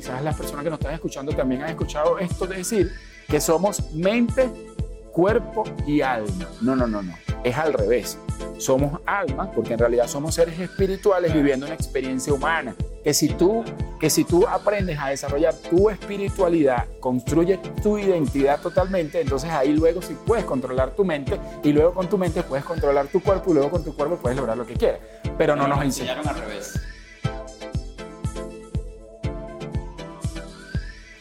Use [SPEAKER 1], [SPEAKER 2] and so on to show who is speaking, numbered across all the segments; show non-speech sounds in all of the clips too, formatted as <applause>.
[SPEAKER 1] quizás las personas que nos están escuchando también han escuchado esto de decir que somos mente, cuerpo y alma. No, no, no, no. Es al revés. Somos alma porque en realidad somos seres espirituales viviendo una experiencia humana. Que si tú, que si tú aprendes a desarrollar tu espiritualidad, construyes tu identidad totalmente, entonces ahí luego sí puedes controlar tu mente y luego con tu mente puedes controlar tu cuerpo y luego con tu cuerpo puedes lograr lo que quieras. Pero no, nos enseñaron al revés.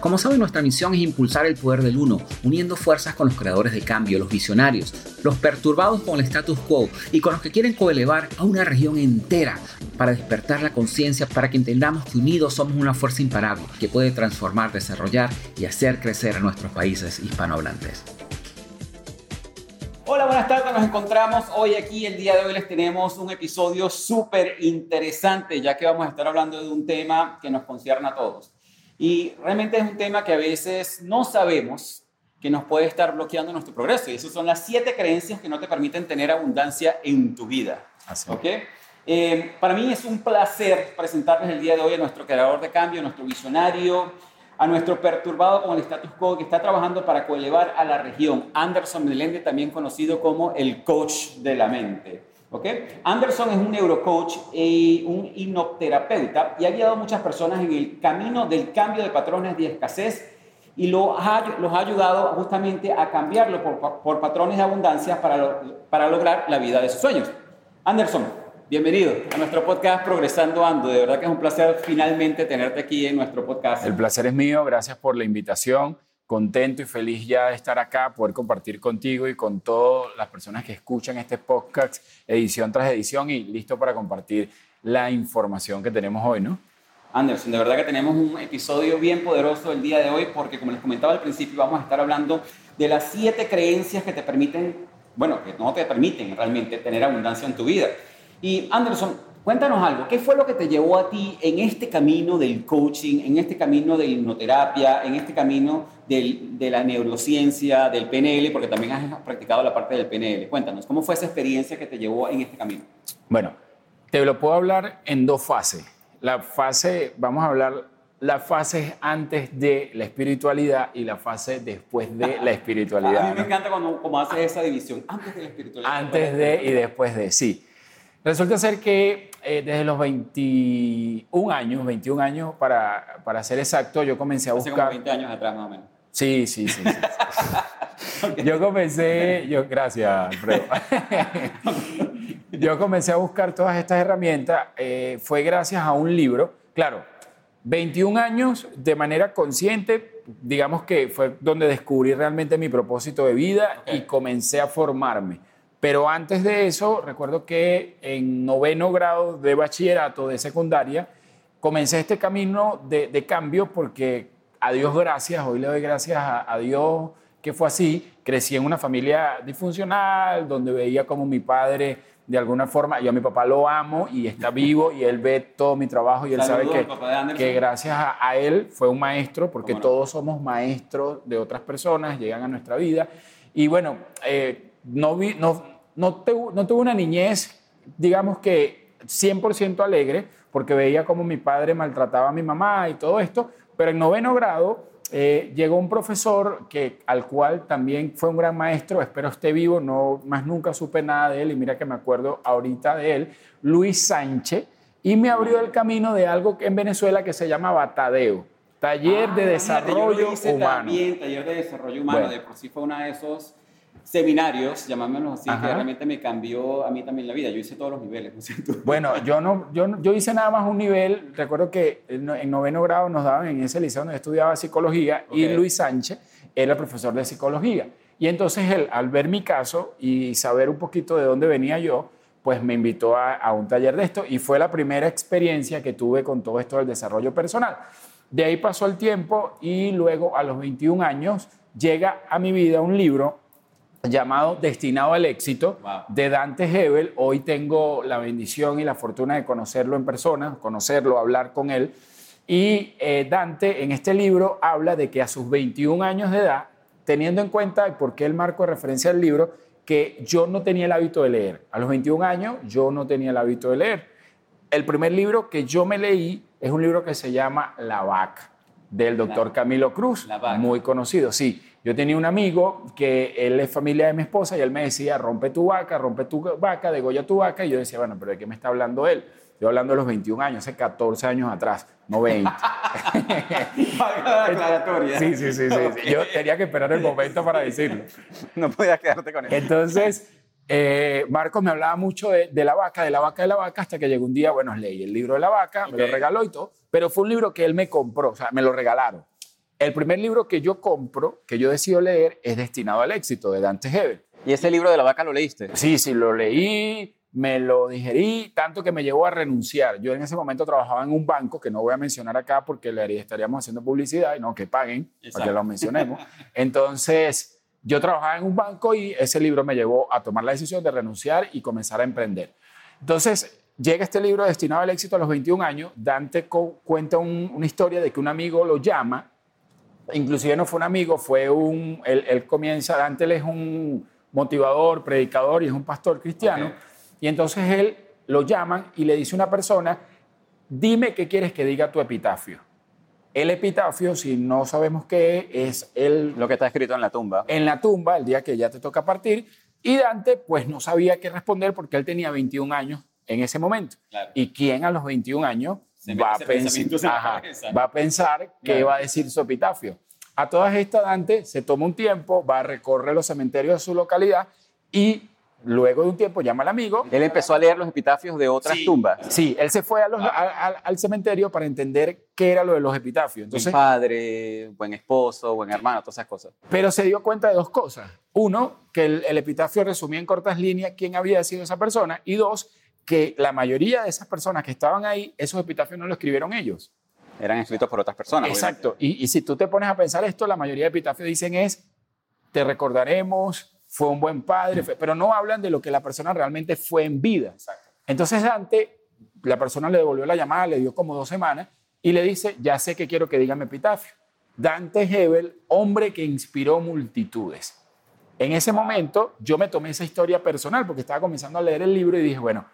[SPEAKER 2] Como saben, nuestra misión es impulsar el poder del uno, uniendo fuerzas con los creadores de cambio, los visionarios, los perturbados con el status quo y con los que quieren coelevar a una región entera para despertar la conciencia para que entendamos que unidos somos una fuerza imparable que puede transformar, desarrollar y hacer crecer a nuestros países hispanohablantes. Hola, buenas tardes. Nos encontramos hoy aquí. El día de hoy les tenemos un episodio súper interesante, ya que vamos a estar hablando de un tema que nos concierne a todos. Y realmente es un tema que a veces no sabemos que nos puede estar bloqueando nuestro progreso. Y esas son las siete creencias que no te permiten tener abundancia en tu vida. Así. ¿Ok? Eh, para mí es un placer presentarles el día de hoy a nuestro creador de cambio, a nuestro visionario, a nuestro perturbado con el status quo que está trabajando para coelevar a la región, Anderson Melende, también conocido como el coach de la mente. ¿Okay? Anderson es un neurocoach y un hipnoterapeuta y ha guiado a muchas personas en el camino del cambio de patrones de escasez y lo ha, los ha ayudado justamente a cambiarlo por, por patrones de abundancia para, para lograr la vida de sus sueños. Anderson, Bienvenido a nuestro podcast Progresando Ando. De verdad que es un placer finalmente tenerte aquí en nuestro podcast.
[SPEAKER 1] El placer es mío. Gracias por la invitación. Contento y feliz ya de estar acá, poder compartir contigo y con todas las personas que escuchan este podcast edición tras edición y listo para compartir la información que tenemos hoy, ¿no?
[SPEAKER 2] Anderson, de verdad que tenemos un episodio bien poderoso el día de hoy porque como les comentaba al principio vamos a estar hablando de las siete creencias que te permiten, bueno, que no te permiten realmente tener abundancia en tu vida. Y Anderson, cuéntanos algo, ¿qué fue lo que te llevó a ti en este camino del coaching, en este camino de hipnoterapia, en este camino de la neurociencia, del PNL, porque también has practicado la parte del PNL? Cuéntanos, ¿cómo fue esa experiencia que te llevó en este camino?
[SPEAKER 1] Bueno, te lo puedo hablar en dos fases. La fase, vamos a hablar la fase antes de la espiritualidad y la fase después de <laughs> la espiritualidad.
[SPEAKER 2] a mí me encanta cuando, como haces esa división, antes de la espiritualidad.
[SPEAKER 1] Antes de y después de, sí. Resulta ser que eh, desde los 21 años, 21 años para, para ser exacto, yo comencé a buscar... Hace
[SPEAKER 2] como 20 años atrás más o menos.
[SPEAKER 1] Sí, sí, sí. <laughs> Yo comencé, yo, gracias, Alfredo. <laughs> yo comencé a buscar todas estas herramientas, eh, fue gracias a un libro, claro, 21 años de manera consciente, digamos que fue donde descubrí realmente mi propósito de vida y comencé a formarme. Pero antes de eso, recuerdo que en noveno grado de bachillerato, de secundaria, comencé este camino de, cambio porque a Dios gracias, hoy le doy gracias a, Dios que fue así. Crecí en una familia disfuncional, donde veía como mi padre, de alguna forma, yo a mi papá lo amo y está <laughs> vivo y él ve todo mi trabajo y él sabe que, que gracias a, él fue un maestro, porque todos somos maestros de otras personas, llegan a nuestra vida. Y bueno, eh, no, vi, no, no, no tuve una niñez, digamos que 100% alegre, porque veía cómo mi padre maltrataba a mi mamá y todo esto, pero en noveno grado eh, llegó un profesor que, al cual también fue un gran maestro, espero esté vivo, no más nunca supe nada de él y mira que me acuerdo ahorita de él, Luis Sánchez, y me abrió el camino de algo en Venezuela que se llama Batadeo, Taller de ah, Desarrollo Humano.
[SPEAKER 2] También, taller de Desarrollo Humano, de por sí fue una de esos seminarios, llamámoslos así, que realmente me cambió a mí también la vida. Yo hice todos los niveles, ¿no <laughs>
[SPEAKER 1] Bueno, yo, no, yo, yo hice nada más un nivel. Recuerdo que en noveno grado nos daban en ese liceo donde estudiaba psicología y Luis Sánchez era el profesor de psicología. Y entonces él, al ver mi caso y saber un poquito de dónde venía yo, pues me invitó a, a un taller de esto y fue la primera experiencia que tuve con todo esto del desarrollo personal. De ahí pasó el tiempo y luego a los 21 años llega a mi vida un libro llamado Destinado al Éxito de Dante Hebel. Hoy tengo la bendición y la fortuna de conocerlo en persona, conocerlo, hablar con él. Y eh, Dante en este libro habla de que a sus 21 años de edad, teniendo en cuenta, por qué el marco de referencia del libro, que yo no tenía el hábito de leer. A los 21 años yo no tenía el hábito de leer. El primer libro que yo me leí es un libro que se llama La vaca, del doctor Camilo Cruz, muy conocido, sí. Yo tenía un amigo que él es familia de mi esposa y él me decía, rompe tu vaca, rompe tu vaca, degolla tu vaca. Y yo decía, bueno, pero ¿de qué me está hablando él? Yo hablando de los 21 años, hace 14 años atrás, no 20. <laughs> sí, sí, sí, sí, Yo tenía que esperar el momento para decirlo.
[SPEAKER 2] No podía quedarte con
[SPEAKER 1] él. Entonces, eh, Marcos me hablaba mucho de, de, la vaca, de la vaca, de la vaca, hasta que llegó un día, bueno, leí el libro de la vaca, me lo regaló y todo, pero fue un libro que él me compró, o sea, me lo regalaron. El primer libro que yo compro, que yo decido leer, es Destinado al Éxito, de Dante Hebel.
[SPEAKER 2] ¿Y ese libro de la vaca lo leíste?
[SPEAKER 1] Sí, sí, lo leí, me lo digerí, tanto que me llevó a renunciar. Yo en ese momento trabajaba en un banco, que no voy a mencionar acá porque le estaríamos haciendo publicidad, y no, que paguen, para que lo mencionemos. <laughs> Entonces, yo trabajaba en un banco y ese libro me llevó a tomar la decisión de renunciar y comenzar a emprender. Entonces, llega este libro destinado al éxito a los 21 años. Dante cuenta una historia de que un amigo lo llama inclusive no fue un amigo, fue un, él, comienza, Dante él es un motivador, predicador y es un pastor cristiano, y entonces él lo llaman y le dice a una persona, dime qué quieres que diga tu epitafio. El epitafio, si no sabemos qué es, el...
[SPEAKER 2] Lo que está escrito en la tumba.
[SPEAKER 1] En la tumba, el día que ya te toca partir, y Dante pues no sabía qué responder porque él tenía 21 años en ese momento. ¿Y quién a los 21 años va a, pensar, va a pensar qué va a decir su epitafio. A todas estas, Dante se toma un tiempo, va a recorrer los cementerios de su localidad y luego de un tiempo llama al amigo.
[SPEAKER 2] Él empezó a leer los epitafios de otras tumbas.
[SPEAKER 1] Sí, él se fue al cementerio para entender qué era lo de los epitafios.
[SPEAKER 2] Entonces, buen padre, buen esposo, buen hermano, todas esas cosas.
[SPEAKER 1] Pero se dio cuenta de dos cosas. Uno, que el, el epitafio resumía en cortas líneas quién había sido esa persona. Y dos, que la mayoría de esas personas que estaban ahí, esos epitafios no lo escribieron ellos.
[SPEAKER 2] Eran escritos por otras personas.
[SPEAKER 1] Exacto. Y, si tú te pones a pensar esto, la mayoría de epitafios dicen es, te recordaremos, fue un buen padre, pero no hablan de lo que la persona realmente fue en vida. Exacto. Entonces Dante, la persona le devolvió la llamada, le dio como dos semanas y le dice, ya sé que quiero que diga mi epitafio. Dante Hebel, hombre que inspiró multitudes. En ese momento yo me tomé esa historia personal porque estaba comenzando a leer el libro y dije, bueno,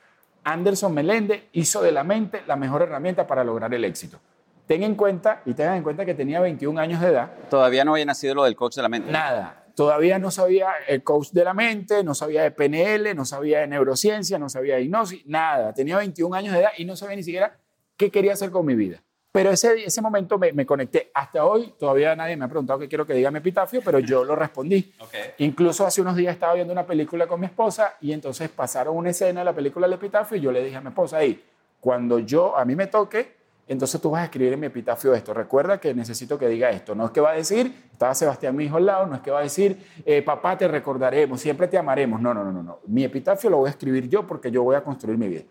[SPEAKER 1] Anderson Meléndez hizo de la mente la mejor herramienta para lograr el éxito. Ten en cuenta y tengan en cuenta que tenía 21 años de edad.
[SPEAKER 2] Todavía no había nacido lo del coach de la mente.
[SPEAKER 1] Nada. Todavía no sabía el coach de la mente, no sabía de PNL, no sabía de neurociencia, no sabía de hipnosis, nada. Tenía 21 años de edad y no sabía ni siquiera qué quería hacer con mi vida. Pero ese, ese momento me, conecté. Hasta hoy todavía nadie me ha preguntado qué quiero que diga mi epitafio, pero yo lo respondí. Incluso hace unos días estaba viendo una película con mi esposa y entonces pasaron una escena de la película del epitafio y yo le dije a mi esposa ahí, cuando yo a mí me toque, entonces tú vas a escribir en mi epitafio esto. Recuerda que necesito que diga esto. No es que va a decir, estaba Sebastián mi hijo al lado, no es que va a decir, eh, papá te recordaremos, siempre te amaremos. No, no, no, no. Mi epitafio lo voy a escribir yo porque yo voy a construir mi vida.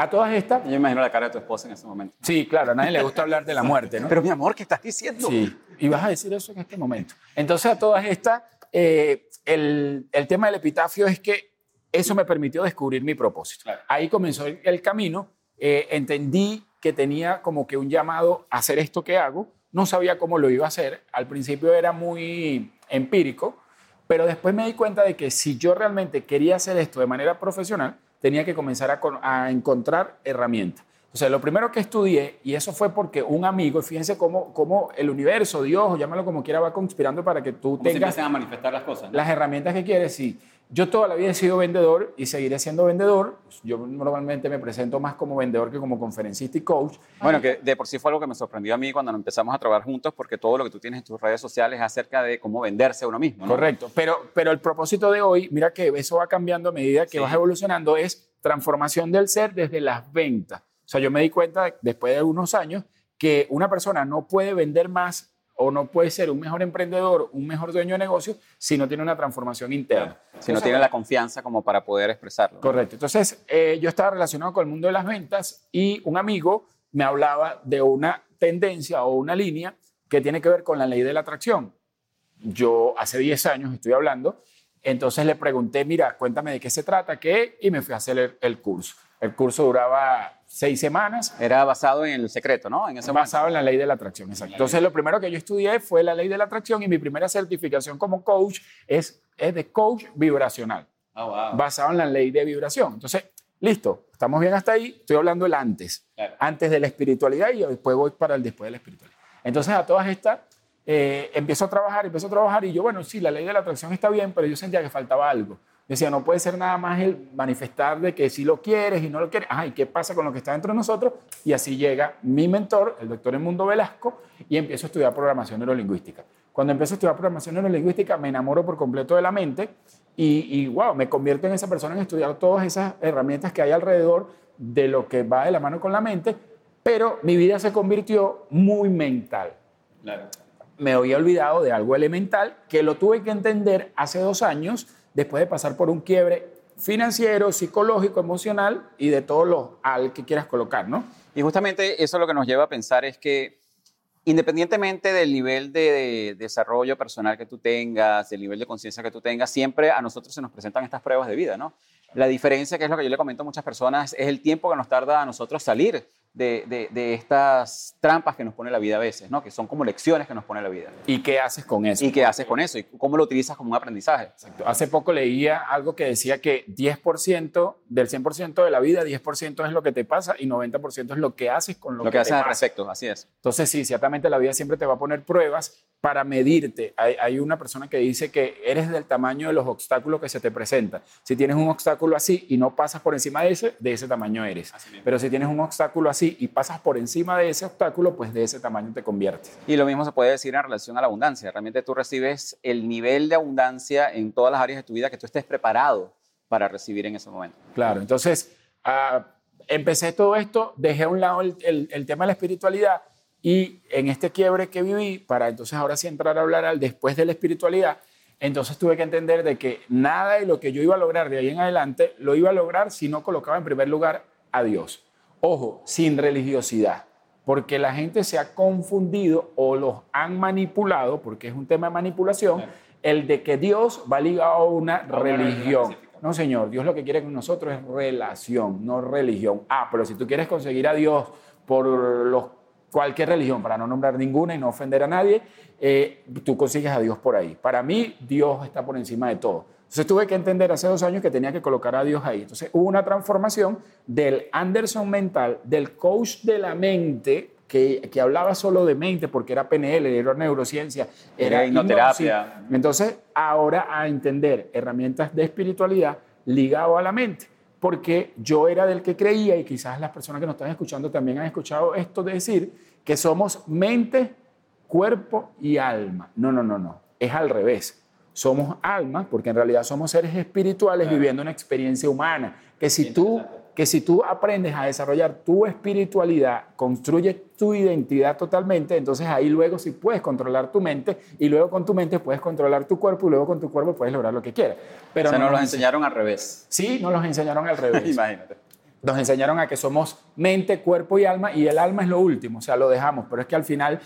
[SPEAKER 1] A todas estas...
[SPEAKER 2] Yo imagino la cara de tu esposa en ese momento.
[SPEAKER 1] Sí, claro, a nadie le gusta hablar de la muerte, ¿no?
[SPEAKER 2] Pero mi amor, ¿qué estás diciendo?
[SPEAKER 1] Sí, y vas a decir eso en este momento. Entonces, a todas estas, eh, el, el, tema del epitafio es que eso me permitió descubrir mi propósito. Ahí comenzó el, camino, eh, entendí que tenía como que un llamado a hacer esto que hago, no sabía cómo lo iba a hacer, al principio era muy empírico, pero después me di cuenta de que si yo realmente quería hacer esto de manera profesional, tenía que comenzar a, encontrar herramientas. O sea, lo primero que estudié, y eso fue porque un amigo, fíjense cómo, cómo el universo, Dios, llámalo como quiera, va conspirando para que tú tengas...
[SPEAKER 2] a manifestar las cosas.
[SPEAKER 1] Las herramientas que quieres, sí. Yo toda la vida he sido vendedor y seguiré siendo vendedor. Yo normalmente me presento más como vendedor que como conferencista y coach.
[SPEAKER 2] Bueno, que de por sí fue algo que me sorprendió a mí cuando empezamos a trabajar juntos, porque todo lo que tú tienes en tus redes sociales es acerca de cómo venderse a uno mismo.
[SPEAKER 1] Correcto, pero, pero el propósito de hoy, mira que eso va cambiando a medida que vas evolucionando, es transformación del ser desde las ventas. O sea, yo me di cuenta después de unos años que una persona no puede vender más o no puede ser un mejor emprendedor, un mejor dueño de negocio, si no tiene una transformación interna.
[SPEAKER 2] Si no tiene la confianza como para poder expresarlo.
[SPEAKER 1] Correcto. Entonces, eh, yo estaba relacionado con el mundo de las ventas y un amigo me hablaba de una tendencia o una línea que tiene que ver con la ley de la atracción. Yo hace 10 años estoy hablando, entonces le pregunté, mira, cuéntame de qué se trata, qué, y me fui a hacer el, el curso. El curso duraba seis semanas.
[SPEAKER 2] Era basado en el secreto, ¿no? En
[SPEAKER 1] ese basado en la ley de la atracción, exacto. Entonces, lo primero que yo estudié fue la ley de la atracción y mi primera certificación como coach es, es de coach vibracional. Oh, wow. Basado en la ley de vibración. Entonces, listo, estamos bien hasta ahí. Estoy hablando del antes. Antes de la espiritualidad y después voy para el después de la espiritualidad. Entonces, a todas estas, eh, empiezo a trabajar, empiezo a trabajar y yo, bueno, sí, la ley de la atracción está bien, pero yo sentía que faltaba algo. Decía, no puede ser nada más el manifestar de que si lo quieres y no lo quieres. Ay, ¿qué pasa con lo que está dentro de nosotros? Y así llega mi mentor, el doctor Edmundo Velasco, y empiezo a estudiar programación neurolingüística. Cuando empiezo a estudiar programación neurolingüística, me enamoro por completo de la mente y, y wow, me convierto en esa persona en estudiar todas esas herramientas que hay alrededor de lo que va de la mano con la mente, pero mi vida se convirtió muy mental. Claro. Me había olvidado de algo elemental que lo tuve que entender hace dos años después de pasar por un quiebre financiero, psicológico, emocional y de todos los al que quieras colocar, ¿no?
[SPEAKER 2] Y justamente eso lo que nos lleva a pensar es que independientemente del nivel de, desarrollo personal que tú tengas, del nivel de conciencia que tú tengas, siempre a nosotros se nos presentan estas pruebas de vida, ¿no? La diferencia, que es lo que yo le comento a muchas personas, es el tiempo que nos tarda a nosotros salir de, estas trampas que nos pone la vida a veces, ¿no? que son como lecciones que nos pone la vida.
[SPEAKER 1] ¿Y qué haces con eso?
[SPEAKER 2] ¿Y qué haces con eso? ¿Y cómo lo utilizas como un aprendizaje?
[SPEAKER 1] Exacto. Hace poco leía algo que decía que 10% del 100% de la vida, 10% es lo que te pasa y 90% es lo que haces con lo,
[SPEAKER 2] lo que, haces al respecto, así es.
[SPEAKER 1] Entonces, sí, ciertamente la vida siempre te va a poner pruebas para medirte. Hay, hay, una persona que dice que eres del tamaño de los obstáculos que se te presentan. Si tienes un obstáculo así y no pasas por encima de ese, de ese tamaño eres. Pero si tienes un obstáculo así y pasas por encima de ese obstáculo, pues de ese tamaño te conviertes.
[SPEAKER 2] Y lo mismo se puede decir en relación a la abundancia. Realmente tú recibes el nivel de abundancia en todas las áreas de tu vida que tú estés preparado para recibir en ese momento.
[SPEAKER 1] Claro, entonces uh, empecé todo esto, dejé a un lado el, el, el tema de la espiritualidad y en este quiebre que viví, para entonces ahora sí entrar a hablar al después de la espiritualidad, entonces tuve que entender de que nada de lo que yo iba a lograr de ahí en adelante lo iba a lograr si no colocaba en primer lugar a Dios. Ojo, sin religiosidad, porque la gente se ha confundido o los han manipulado, porque es un tema de manipulación, el de que Dios va ligado a una religión. No, señor, Dios lo que quiere con nosotros es relación, no religión. Ah, pero si tú quieres conseguir a Dios por los cualquier religión, para no nombrar ninguna y no ofender a nadie, eh, tú consigues a Dios por ahí. Para mí, Dios está por encima de todo. Entonces tuve que entender hace dos años que tenía que colocar a Dios ahí. Entonces hubo una transformación del Anderson mental, del coach de la mente, que, que hablaba solo de mente porque era PNL, era neurociencia, era,
[SPEAKER 2] hipnoterapia.
[SPEAKER 1] Entonces ahora a entender herramientas de espiritualidad ligado a la mente porque yo era del que creía, y quizás las personas que nos están escuchando también han escuchado esto de decir, que somos mente, cuerpo y alma. No, no, no, no, es al revés. Somos alma, porque en realidad somos seres espirituales viviendo una experiencia humana, que si tú que si tú aprendes a desarrollar tu espiritualidad, construyes tu identidad totalmente, entonces ahí luego sí puedes controlar tu mente y luego con tu mente puedes controlar tu cuerpo y luego con tu cuerpo puedes lograr lo que quieras.
[SPEAKER 2] Pero o sea, no nos los enseñaron al revés.
[SPEAKER 1] Sí, nos los enseñaron al revés. <laughs>
[SPEAKER 2] Imagínate.
[SPEAKER 1] Nos enseñaron a que somos mente, cuerpo y alma y el alma es lo último, o sea, lo dejamos, pero es que al final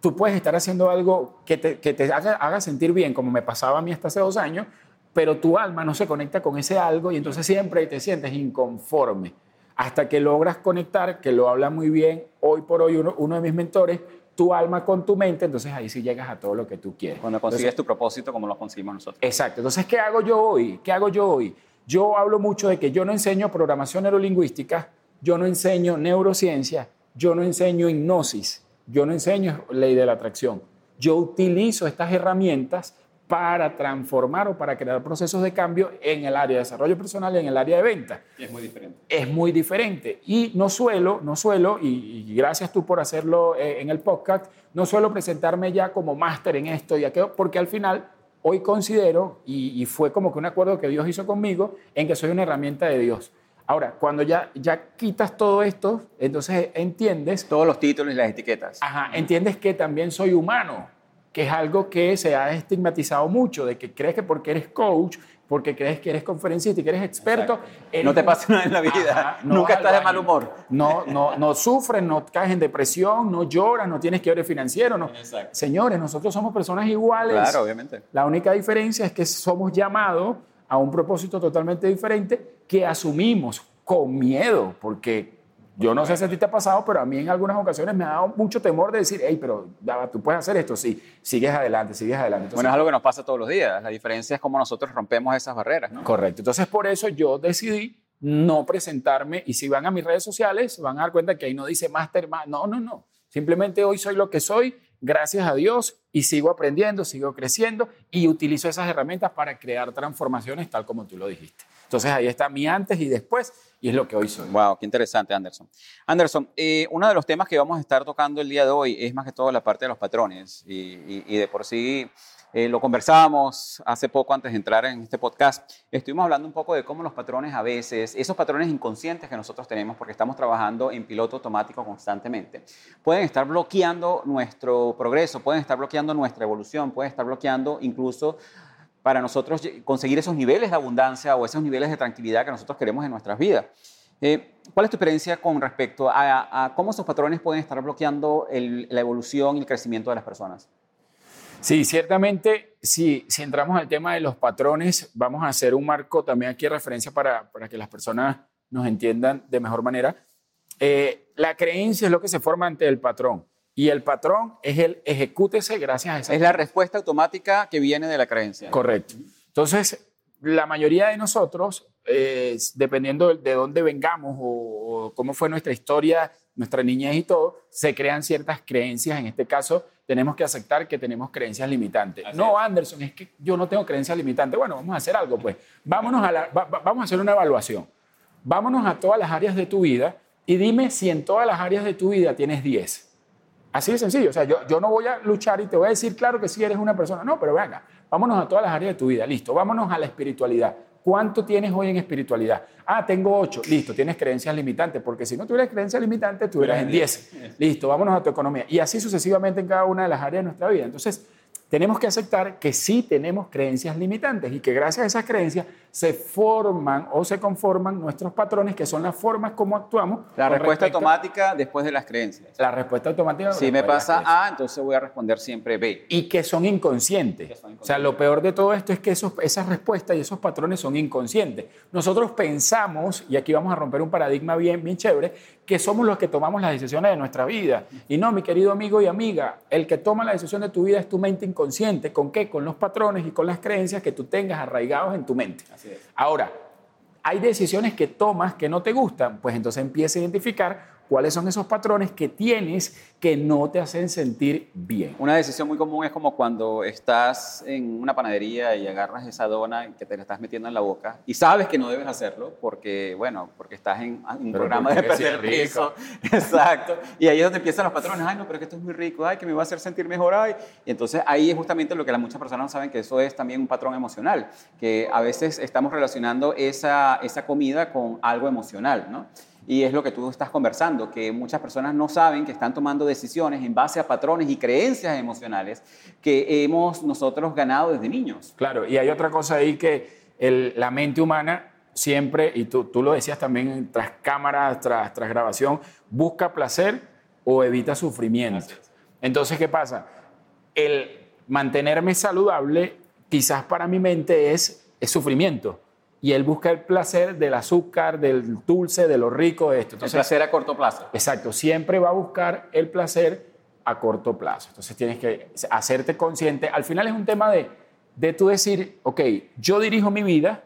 [SPEAKER 1] tú puedes estar haciendo algo que te, que te haga, haga sentir bien, como me pasaba a mí hasta hace dos años, pero tu alma no se conecta con ese algo y entonces siempre te sientes inconforme. Hasta que logras conectar, que lo habla muy bien hoy por hoy uno, uno de mis mentores, tu alma con tu mente, entonces ahí sí llegas a todo lo que tú quieres.
[SPEAKER 2] Cuando consigues tu propósito como lo conseguimos nosotros.
[SPEAKER 1] Exacto. Entonces, ¿qué hago yo hoy? ¿Qué hago yo hoy? Yo hablo mucho de que yo no enseño programación neurolingüística, yo no enseño neurociencia, yo no enseño hipnosis, yo no enseño ley de la atracción. Yo utilizo estas herramientas para transformar o para crear procesos de cambio en el área de desarrollo personal y en el área de venta.
[SPEAKER 2] es muy diferente.
[SPEAKER 1] Es muy diferente. Y no suelo, no suelo, y, gracias tú por hacerlo eh, en el podcast, no suelo presentarme ya como máster en esto y aquello, porque al final hoy considero, y, y, fue como que un acuerdo que Dios hizo conmigo, en que soy una herramienta de Dios. Ahora, cuando ya, ya quitas todo esto, entonces entiendes...
[SPEAKER 2] Todos los títulos y las etiquetas.
[SPEAKER 1] Ajá, entiendes que también soy humano que es algo que se ha estigmatizado mucho, de que crees que porque eres coach, porque crees que eres conferencista y que eres experto...
[SPEAKER 2] no te pasa nada en la vida, nunca estás de mal humor.
[SPEAKER 1] No, no, no sufres, no caes en depresión, no lloras, no tienes quiebre financiero. No. Señores, nosotros somos personas iguales.
[SPEAKER 2] Claro, obviamente.
[SPEAKER 1] La única diferencia es que somos llamados a un propósito totalmente diferente que asumimos con miedo, porque Yo no sé si a ti te ha pasado, pero a mí en algunas ocasiones me ha dado mucho temor de decir, hey, pero tú puedes hacer esto, sí, sigues adelante, sigues adelante.
[SPEAKER 2] bueno, es algo que nos pasa todos los días. La diferencia es cómo nosotros rompemos esas barreras, ¿no?
[SPEAKER 1] Correcto. Entonces, por eso yo decidí no presentarme y si van a mis redes sociales, van a dar cuenta que ahí no dice máster, no, no, no. Simplemente hoy soy lo que soy, gracias a Dios, y sigo aprendiendo, sigo creciendo y utilizo esas herramientas para crear transformaciones tal como tú lo dijiste. Entonces ahí está mi antes y después y es lo que hoy soy.
[SPEAKER 2] Wow, qué interesante, Anderson. Anderson, eh, uno de los temas que vamos a estar tocando el día de hoy es más que todo la parte de los patrones y, y, de por sí eh, lo conversábamos hace poco antes de entrar en este podcast. Estuvimos hablando un poco de cómo los patrones a veces, esos patrones inconscientes que nosotros tenemos porque estamos trabajando en piloto automático constantemente, pueden estar bloqueando nuestro progreso, pueden estar bloqueando nuestra evolución, pueden estar bloqueando incluso para nosotros conseguir esos niveles de abundancia o esos niveles de tranquilidad que nosotros queremos en nuestras vidas. Eh, ¿Cuál es tu experiencia con respecto a, cómo esos patrones pueden estar bloqueando la evolución y el crecimiento de las personas?
[SPEAKER 1] Sí, ciertamente, si, si entramos al tema de los patrones, vamos a hacer un marco también aquí de referencia para, para que las personas nos entiendan de mejor manera. Eh, la creencia es lo que se forma ante el patrón. Y el patrón es el ejecútese gracias a esa.
[SPEAKER 2] Es la respuesta automática que viene de la creencia.
[SPEAKER 1] Correcto. Entonces, la mayoría de nosotros, eh, dependiendo de dónde vengamos o, cómo fue nuestra historia, nuestra niñez y todo, se crean ciertas creencias. En este caso, tenemos que aceptar que tenemos creencias limitantes. no, Anderson, es que yo no tengo creencias limitantes. Bueno, vamos a hacer algo, pues. Vámonos a vamos a hacer una evaluación. Vámonos a todas las áreas de tu vida y dime si en todas las áreas de tu vida tienes 10. Así de sencillo. O sea, yo, yo no voy a luchar y te voy a decir, claro que sí eres una persona. No, pero venga, vámonos a todas las áreas de tu vida. Listo, vámonos a la espiritualidad. ¿Cuánto tienes hoy en espiritualidad? Ah, tengo ocho. Listo, tienes creencias limitantes, porque si no tuvieras creencias limitantes, tuvieras en diez. Listo, vámonos a tu economía. Y así sucesivamente en cada una de las áreas de nuestra vida. Entonces, tenemos que aceptar que sí tenemos creencias limitantes y que gracias a esas creencias se forman o se conforman nuestros patrones, que son las formas como actuamos.
[SPEAKER 2] La respuesta automática después de las creencias.
[SPEAKER 1] La respuesta automática.
[SPEAKER 2] Si me pasa A, entonces voy a responder siempre B.
[SPEAKER 1] Y que son inconscientes. O sea, lo peor de todo esto es que esos, esas respuestas y esos patrones son inconscientes. Nosotros pensamos, y aquí vamos a romper un paradigma bien, bien chévere, que somos los que tomamos las decisiones de nuestra vida. Y no, mi querido amigo y amiga, el que toma la decisión de tu vida es tu mente inconsciente. ¿Con qué? Con los patrones y con las creencias que tú tengas arraigados en tu mente. Ahora, hay decisiones que tomas que no te gustan, pues entonces empieza a identificar cuáles son esos patrones que tienes que no te hacen sentir bien.
[SPEAKER 2] Una decisión muy común es como cuando estás en una panadería y agarras esa dona que te la estás metiendo en la boca y sabes que no debes hacerlo porque, bueno, porque estás en un programa de perder peso. <laughs> Exacto. Y ahí es donde empiezan los patrones. Ay, no, pero que esto es muy rico. Ay, que me va a hacer sentir mejor. Ay. Y entonces ahí es justamente lo que muchas personas no saben, que eso es también un patrón emocional, que a veces estamos relacionando esa, esa comida con algo emocional, ¿no? Y es lo que tú estás conversando, que muchas personas no saben que están tomando decisiones en base a patrones y creencias emocionales que hemos nosotros ganado desde niños.
[SPEAKER 1] Claro, y hay otra cosa ahí que la mente humana siempre, y tú, tú lo decías también tras cámara, tras, tras grabación, busca placer o evita sufrimiento. Entonces, ¿qué pasa? El mantenerme saludable quizás para mi mente es, es sufrimiento y él busca el placer del azúcar, del dulce, de lo rico de esto.
[SPEAKER 2] Entonces, el placer a corto plazo.
[SPEAKER 1] Exacto, siempre va a buscar el placer a corto plazo. Entonces tienes que hacerte consciente. Al final es un tema de, de tú decir, ok, yo dirijo mi vida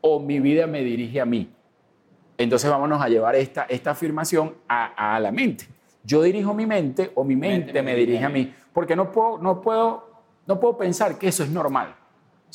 [SPEAKER 1] o mi vida me dirige a mí. Entonces vámonos a llevar esta, esta afirmación a, a la mente. Yo dirijo mi mente o mi mente, me, dirige a mí. Porque no puedo, no, puedo, no puedo pensar que eso es normal.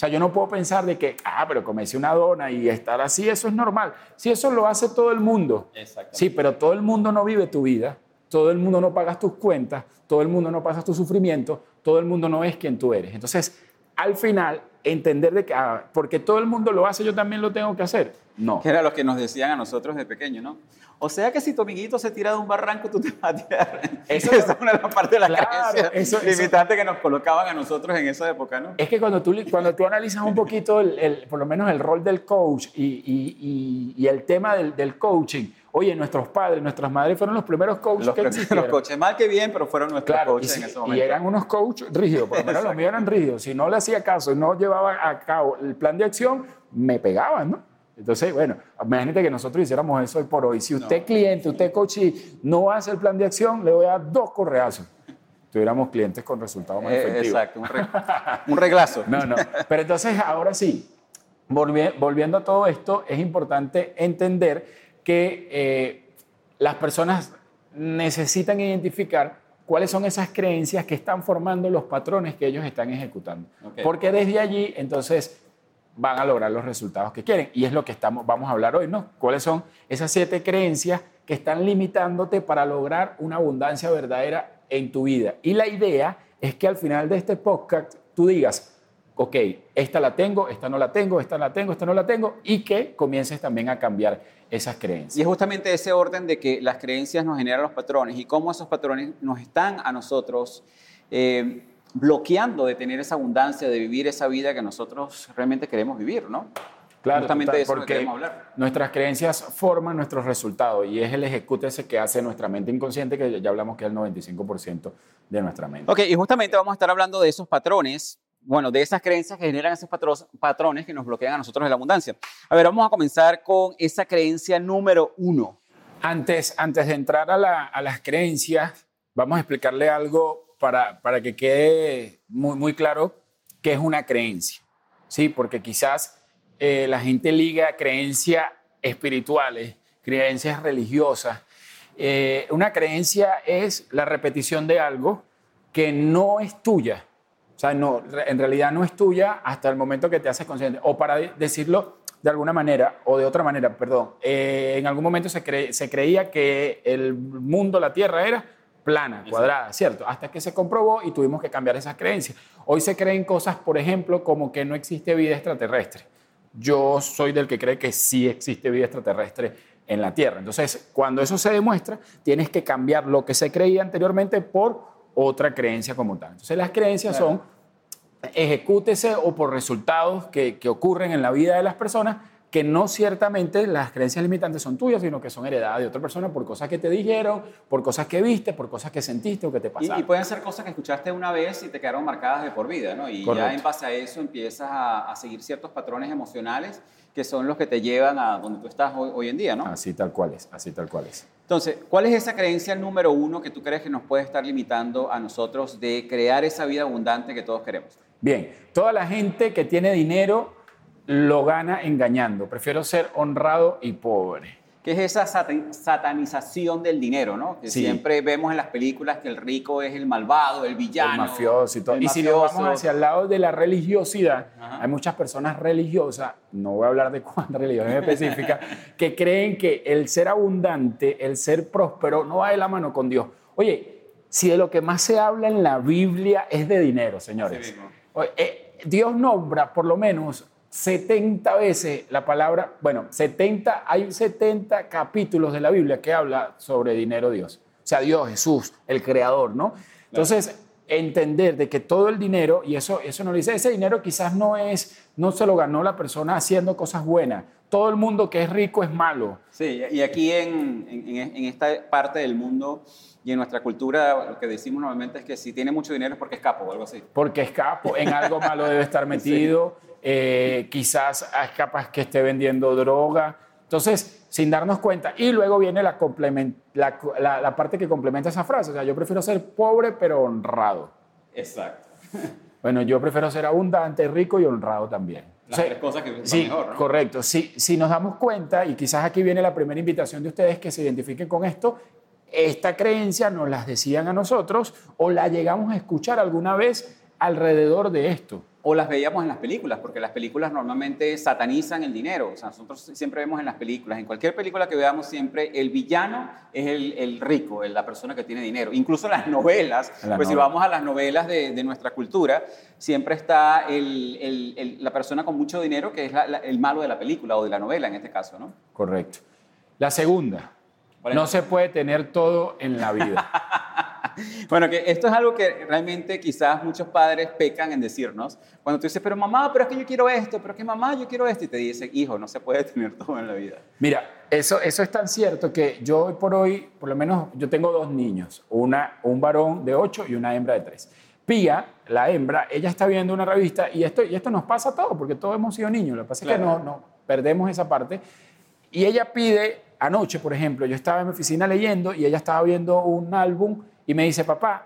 [SPEAKER 1] O sea, yo no puedo pensar de que, ah, pero comerse una dona y estar así, eso es normal. Si eso lo hace todo el mundo. Sí, pero todo el mundo no vive tu vida, todo el mundo no paga tus cuentas, todo el mundo no pasa tu sufrimiento, todo el mundo no es quien tú eres. Entonces, al final, entender de que, ah, porque todo el mundo lo hace, yo también lo tengo que hacer. No.
[SPEAKER 2] Que era lo que nos decían a nosotros de pequeño, ¿no? O sea que si tu amiguito se tira de un barranco, tú te vas a tirar. <laughs> Eso, es una de las partes de la claro, eso, limitante que nos colocaban a nosotros en esa época, ¿no?
[SPEAKER 1] Es que cuando tú, cuando tú analizas un poquito, el, por lo menos el rol del coach y, y, y, el tema del, del, coaching, oye, nuestros padres, nuestras madres fueron los primeros coaches
[SPEAKER 2] los
[SPEAKER 1] que
[SPEAKER 2] existieron. Los coaches, mal que bien, pero fueron nuestros coaches en ese momento.
[SPEAKER 1] Y eran unos coaches rígidos, por lo menos los míos eran rígidos. Si no le hacía caso no llevaba a cabo el plan de acción, me pegaban, ¿no? Entonces, bueno, imagínate que nosotros hiciéramos eso hoy por hoy. Si usted cliente, usted coach no hace el plan de acción, le voy a dar dos correazos. Tuviéramos clientes con resultados más
[SPEAKER 2] Eh,
[SPEAKER 1] efectivos.
[SPEAKER 2] exacto, un, un reglazo. <laughs>
[SPEAKER 1] No, no. Pero entonces, ahora sí, volvi- volviendo a todo esto, es importante entender que eh, las personas necesitan identificar cuáles son esas creencias que están formando los patrones que ellos están ejecutando.
[SPEAKER 2] Ok.
[SPEAKER 1] Porque desde allí, entonces, van a lograr los resultados que quieren. Y es lo que estamos, vamos a hablar hoy, ¿no? ¿Cuáles son esas siete creencias que están limitándote para lograr una abundancia verdadera en tu vida? Y la idea es que al final de este podcast tú digas, ok, esta la tengo, esta no la tengo, esta la tengo, esta no la tengo, y que comiences también a cambiar esas creencias.
[SPEAKER 2] Y es justamente ese orden de que las creencias nos generan los patrones y cómo esos patrones nos están a nosotros eh, bloqueando de tener esa abundancia, de vivir esa vida que nosotros realmente queremos vivir, ¿no?
[SPEAKER 1] Claro,
[SPEAKER 2] Justamente
[SPEAKER 1] total,
[SPEAKER 2] eso que
[SPEAKER 1] porque
[SPEAKER 2] hablar.
[SPEAKER 1] nuestras creencias forman nuestros resultados y es el ejecute ese que hace nuestra mente inconsciente, que ya hablamos que es el 95% de nuestra mente.
[SPEAKER 2] Ok, y justamente vamos a estar hablando de esos patrones, bueno, de esas creencias que generan esos patro- patrones que nos bloquean a nosotros de la abundancia. A ver, vamos a comenzar con esa creencia número uno.
[SPEAKER 1] Antes, antes de entrar a, la- a las creencias, vamos a explicarle algo para, para que quede muy, muy claro qué es una creencia. ¿sí? Porque quizás eh, la gente liga creencias espirituales, creencias religiosas. Eh, una creencia es la repetición de algo que no es tuya. O sea, no, en realidad no es tuya hasta el momento que te haces consciente. O para de- decirlo de alguna manera, o de otra manera, perdón, eh, en algún momento se, cre- se creía que el mundo, la Tierra era plana, cuadrada, ¿cierto? Hasta que se comprobó y tuvimos que cambiar esas creencias. Hoy se creen cosas, por ejemplo, como que no existe vida extraterrestre. Yo soy del que cree que sí existe vida extraterrestre en la Tierra. Entonces, cuando eso se demuestra, tienes que cambiar lo que se creía anteriormente por otra creencia como tal. Entonces, las creencias
[SPEAKER 2] Claro.
[SPEAKER 1] son ejecútese o por resultados que, que ocurren en la vida de las personas que no ciertamente las creencias limitantes son tuyas, sino que son heredadas de otra persona por cosas que te dijeron, por cosas que viste, por cosas que sentiste o que te
[SPEAKER 2] Y,
[SPEAKER 1] pasaron.
[SPEAKER 2] y pueden ser cosas que escuchaste una vez y te quedaron marcadas de por vida, ¿no? Y ya en base a eso empiezas a, a seguir ciertos patrones emocionales que son los que te llevan a donde tú estás hoy, hoy en día, ¿no?
[SPEAKER 1] Así tal cual es, así tal cual es.
[SPEAKER 2] Entonces, ¿cuál es esa creencia número uno que tú crees que nos puede estar limitando a nosotros de crear esa vida abundante que todos queremos?
[SPEAKER 1] Bien, toda la gente que tiene dinero lo gana engañando. Prefiero ser honrado y pobre.
[SPEAKER 2] Que es esa satan- satanización del dinero, ¿no? Que
[SPEAKER 1] Sí.
[SPEAKER 2] siempre vemos en las películas que el rico es el malvado, el villano.
[SPEAKER 1] el mafioso y todo.
[SPEAKER 2] el
[SPEAKER 1] Y si nos vamos hacia el lado de la religiosidad,
[SPEAKER 2] Ajá.
[SPEAKER 1] hay muchas personas religiosas, no voy a hablar de cuántas <laughs> religiones específicas, que creen que el ser abundante, el ser próspero, no va de la mano con Dios. Oye, si de lo que más se habla en la Biblia es de dinero, señores.
[SPEAKER 2] Sí
[SPEAKER 1] eh, Dios nombra por lo menos 70 veces la palabra, bueno, 70, hay 70 capítulos de la Biblia que habla sobre dinero Dios. O sea, Dios, Jesús, el creador, ¿no? Entonces, entender de que todo el dinero, y eso, eso nos dice, ese dinero quizás no es, no se lo ganó la persona haciendo cosas buenas. Todo el mundo que es rico es malo.
[SPEAKER 2] Sí, y aquí en, en- en esta parte del mundo y en nuestra cultura, lo que decimos normalmente es que si tiene mucho dinero es porque es capo o algo así.
[SPEAKER 1] porque es capo, en algo malo debe estar <laughs> metido, eh, quizás es capaz que esté vendiendo droga. Entonces, sin darnos cuenta, y luego viene la, complemen- la, la- la parte que complementa esa frase, o sea, yo prefiero ser pobre pero honrado.
[SPEAKER 2] Exacto.
[SPEAKER 1] Bueno, yo prefiero ser abundante, rico y honrado también.
[SPEAKER 2] Las tres cosas que
[SPEAKER 1] sí,
[SPEAKER 2] mejor, ¿no?
[SPEAKER 1] correcto. Si, si nos damos cuenta, y quizás aquí viene la primera invitación de ustedes que se identifiquen con esto, esta creencia nos las decían a nosotros o la llegamos a escuchar alguna vez alrededor de esto.
[SPEAKER 2] O las veíamos en las películas, porque las películas normalmente satanizan el dinero. O sea, nosotros siempre vemos en las películas, en cualquier película que veamos siempre, el villano es el, el rico, la persona que tiene dinero. Incluso las novelas,
[SPEAKER 1] las
[SPEAKER 2] pues si
[SPEAKER 1] novelas.
[SPEAKER 2] vamos a las novelas de, de nuestra cultura, siempre está el- el- la persona con mucho dinero que es la- la- el malo de la película o de la novela en este caso, ¿no?
[SPEAKER 1] Correcto. La segunda, no se puede tener todo en la vida. <laughs> <laughs>
[SPEAKER 2] Bueno, que esto es algo que realmente quizás muchos padres pecan en decirnos. Cuando tú dices, pero mamá, pero es que yo quiero esto, pero es que mamá, yo quiero esto. Y te dice, hijo, no se puede <laughs> tener todo en la vida.
[SPEAKER 1] Mira, eso, eso es tan cierto que yo hoy por hoy, por lo menos yo tengo dos niños, una, un varón de 8 y una hembra de 3. Pía, la hembra, ella está viendo una revista y esto, y esto nos pasa a todos, porque todos hemos sido niños. Lo que pasa es que no, no, perdemos esa parte. Y ella pide, anoche, por ejemplo, yo estaba en mi oficina leyendo y ella estaba viendo un álbum y me dice, papá,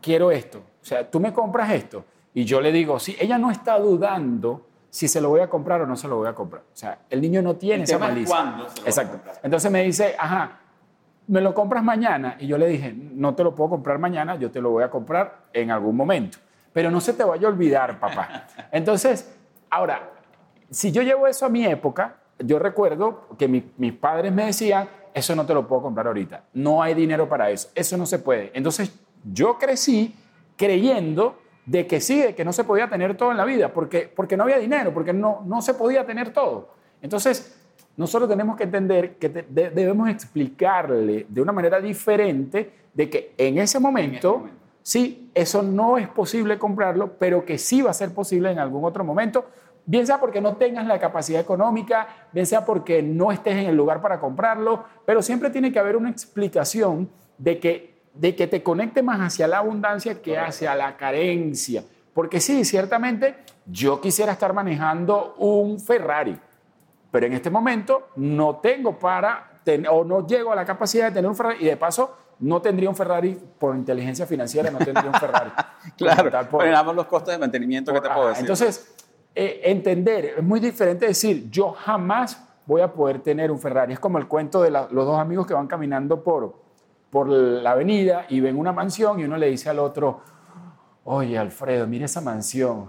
[SPEAKER 1] quiero esto. O sea, tú me compras esto. Y yo le digo, sí, ella no está dudando si se lo voy a comprar o no se lo voy a comprar. O sea, el niño no tiene
[SPEAKER 2] El
[SPEAKER 1] esa
[SPEAKER 2] tema
[SPEAKER 1] malicia.
[SPEAKER 2] cuándo se lo va a
[SPEAKER 1] Exacto. Entonces me dice, ajá, ¿me lo compras mañana? Y yo le dije, no te lo puedo comprar mañana, yo te lo voy a comprar en algún momento. Pero no se te vaya a olvidar, papá. <laughs> Entonces, ahora, si yo llevo eso a mi época, yo recuerdo que mi- mis padres me decían, eso no te lo puedo comprar ahorita, no hay dinero para eso, eso no se puede. Entonces, yo crecí creyendo de que sí, de que no se podía tener todo en la vida, porque, porque no había dinero, porque no, no se podía tener todo. Entonces, nosotros tenemos que entender que te- de- debemos explicarle de una manera diferente de que en ese momento,
[SPEAKER 2] momento.
[SPEAKER 1] sí, eso no es posible comprarlo, pero que sí va a ser posible en algún otro momento, bien sea porque no tengas la capacidad económica, bien sea porque no estés en el lugar para comprarlo, pero siempre tiene que haber una explicación de que, de que te conecte más hacia la abundancia que hacia la carencia. Porque sí, ciertamente yo quisiera estar manejando un Ferrari, pero en este momento no tengo para, ten- o no llego a la capacidad de tener un Ferrari, y de paso no tendría un Ferrari por inteligencia financiera, no tendría un Ferrari. <laughs>
[SPEAKER 2] Claro,
[SPEAKER 1] por-
[SPEAKER 2] los costos de mantenimiento que te puedo decir.
[SPEAKER 1] Entonces, eh, entender, es muy diferente decir, yo jamás voy a poder tener un Ferrari. Es como el cuento de la- los dos amigos que van caminando por, por la avenida y ven una mansión y uno le dice al otro, oye Alfredo, mira esa mansión.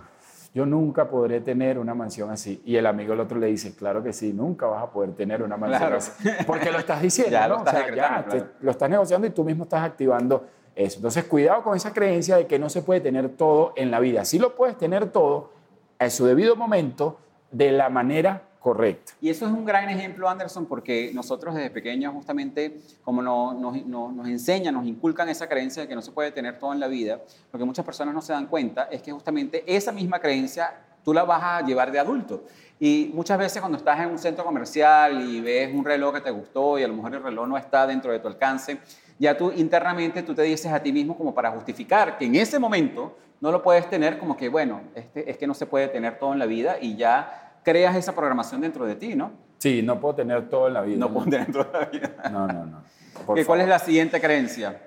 [SPEAKER 1] Yo nunca podré tener una mansión así. Y el amigo el otro le dice, claro que sí, nunca vas a poder tener una mansión
[SPEAKER 2] Claro.
[SPEAKER 1] así. Porque lo estás <laughs> diciendo,
[SPEAKER 2] Ya lo
[SPEAKER 1] ¿no?
[SPEAKER 2] estás
[SPEAKER 1] o sea, ya,
[SPEAKER 2] claro.
[SPEAKER 1] lo estás negociando y tú mismo estás activando eso. Entonces, cuidado con esa creencia de que no se puede tener todo en la vida. Sí lo puedes tener todo a su debido momento de la manera correcta.
[SPEAKER 2] Y eso es un gran ejemplo, Anderson, porque nosotros desde pequeños justamente, como no- nos, no- nos enseñan, nos inculcan esa creencia de que no se puede tener todo en la vida, lo que muchas personas no se dan cuenta es que justamente esa misma creencia tú la vas a llevar de adulto. Y muchas veces cuando estás en un centro comercial y ves un reloj que te gustó y a lo mejor el reloj no está dentro de tu alcance, ya tú internamente tú te dices a ti mismo como para justificar que en ese momento no lo puedes tener como que, bueno, este, es que no se puede tener todo en la vida y ya creas esa programación dentro de ti, ¿no?
[SPEAKER 1] Sí, no puedo tener todo en la vida.
[SPEAKER 2] No puedo tener toda la vida. <laughs>
[SPEAKER 1] No, no, no. Por
[SPEAKER 2] ¿Qué- ¿Cuál es la siguiente creencia?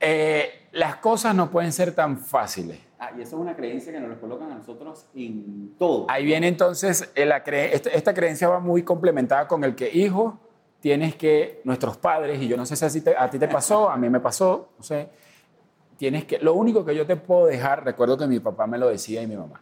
[SPEAKER 1] Eh, las cosas no pueden ser tan fáciles.
[SPEAKER 2] Ah, y eso es una creencia que nos lo colocan a nosotros en todo.
[SPEAKER 1] Ahí viene entonces, eh, la cre- esta, esta creencia va muy complementada con el que, hijo, tienes que, nuestros padres, y yo no sé si a ti te, a ti te pasó, a mí me pasó, no sé, tienes que, lo único que yo te puedo dejar, recuerdo que mi papá me lo decía y mi mamá,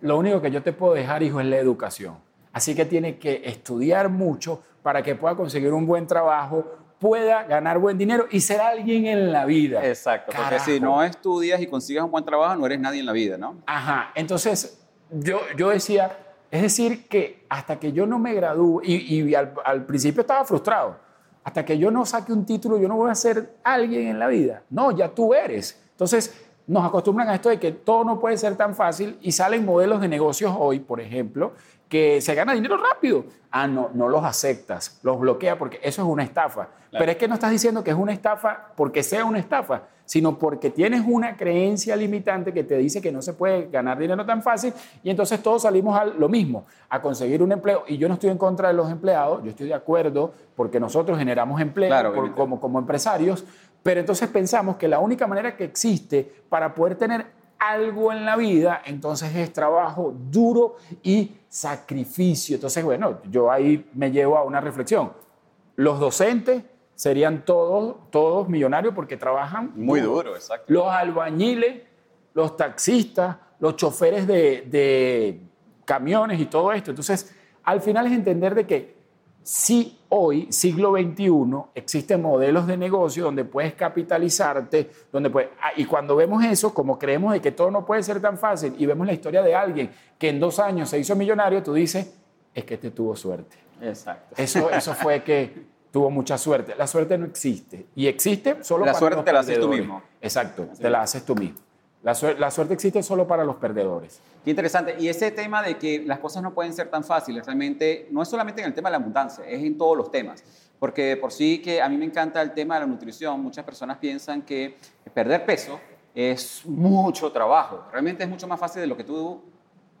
[SPEAKER 1] lo único que yo te puedo dejar, hijo, es la educación. Así que tienes que estudiar mucho para que pueda conseguir un buen trabajo, pueda ganar buen dinero y ser alguien en la vida.
[SPEAKER 2] Exacto, porque si no estudias y consigues un buen trabajo, no eres nadie en la vida, ¿no?
[SPEAKER 1] Ajá, entonces yo, yo decía, es decir, que hasta que yo no me gradúe, y, y al, al principio estaba frustrado, hasta que yo no saque un título, yo no voy a ser alguien en la vida. No, ya tú eres. Entonces nos acostumbran a esto de que todo no puede ser tan fácil y salen modelos de negocios hoy, por ejemplo, que se gana dinero rápido. Ah, no, no los aceptas, los bloquea porque eso es una estafa. Pero es que no estás diciendo que es una estafa porque sea una estafa, sino porque tienes una creencia limitante que te dice que no se puede ganar dinero tan fácil y entonces todos salimos a lo mismo, a conseguir un empleo. Y yo no estoy en contra de los empleados, yo estoy de acuerdo porque nosotros generamos empleo
[SPEAKER 2] Claro,
[SPEAKER 1] por-
[SPEAKER 2] obviamente.
[SPEAKER 1] como, como empresarios, pero entonces pensamos que la única manera que existe para poder tener algo en la vida, entonces es trabajo duro y sacrificio. Entonces, bueno, yo ahí me llevo a una reflexión. Los docentes serían todos, todos millonarios porque trabajan
[SPEAKER 2] Muy duro, exacto.
[SPEAKER 1] los albañiles, los taxistas, los choferes de, de camiones y todo esto. Entonces, al final es entender de que si hoy, siglo XXI, existen modelos de negocio donde puedes capitalizarte, donde puedes, ah, y cuando vemos eso, como creemos de que todo no puede ser tan fácil y vemos la historia de alguien que en dos años se hizo millonario, tú dices, es que este tuvo suerte.
[SPEAKER 2] Exacto.
[SPEAKER 1] Eso, <laughs> eso fue que tuvo mucha suerte. La suerte no existe. Y existe solo
[SPEAKER 2] La
[SPEAKER 1] para
[SPEAKER 2] suerte te la haces tú mismo.
[SPEAKER 1] Exacto,
[SPEAKER 2] Así
[SPEAKER 1] te la haces tú mismo. La, suer- la suerte existe solo para los perdedores.
[SPEAKER 2] Qué interesante. Y ese tema de que las cosas no pueden ser tan fáciles, realmente no es solamente en el tema de la abundancia, es en todos los temas. Porque de por sí que a mí me encanta el tema de la nutrición, muchas personas piensan que perder peso es mucho trabajo. Realmente es mucho más fácil de lo que tú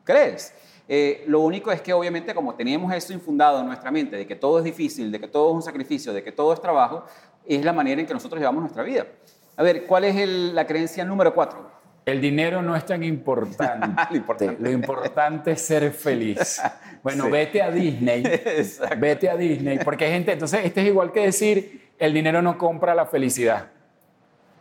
[SPEAKER 2] crees. Eh, lo único es que obviamente como tenemos eso infundado en nuestra mente, de que todo es difícil, de que todo es un sacrificio, de que todo es trabajo, es la manera en que nosotros llevamos nuestra vida. A ver, ¿cuál es la creencia número cuatro?
[SPEAKER 1] El dinero no es tan importante. <laughs> lo, importante. lo importante es ser feliz. <laughs> Bueno, vete a Disney. vete a Disney. Porque hay gente, entonces, este es igual que decir, el dinero no compra la felicidad.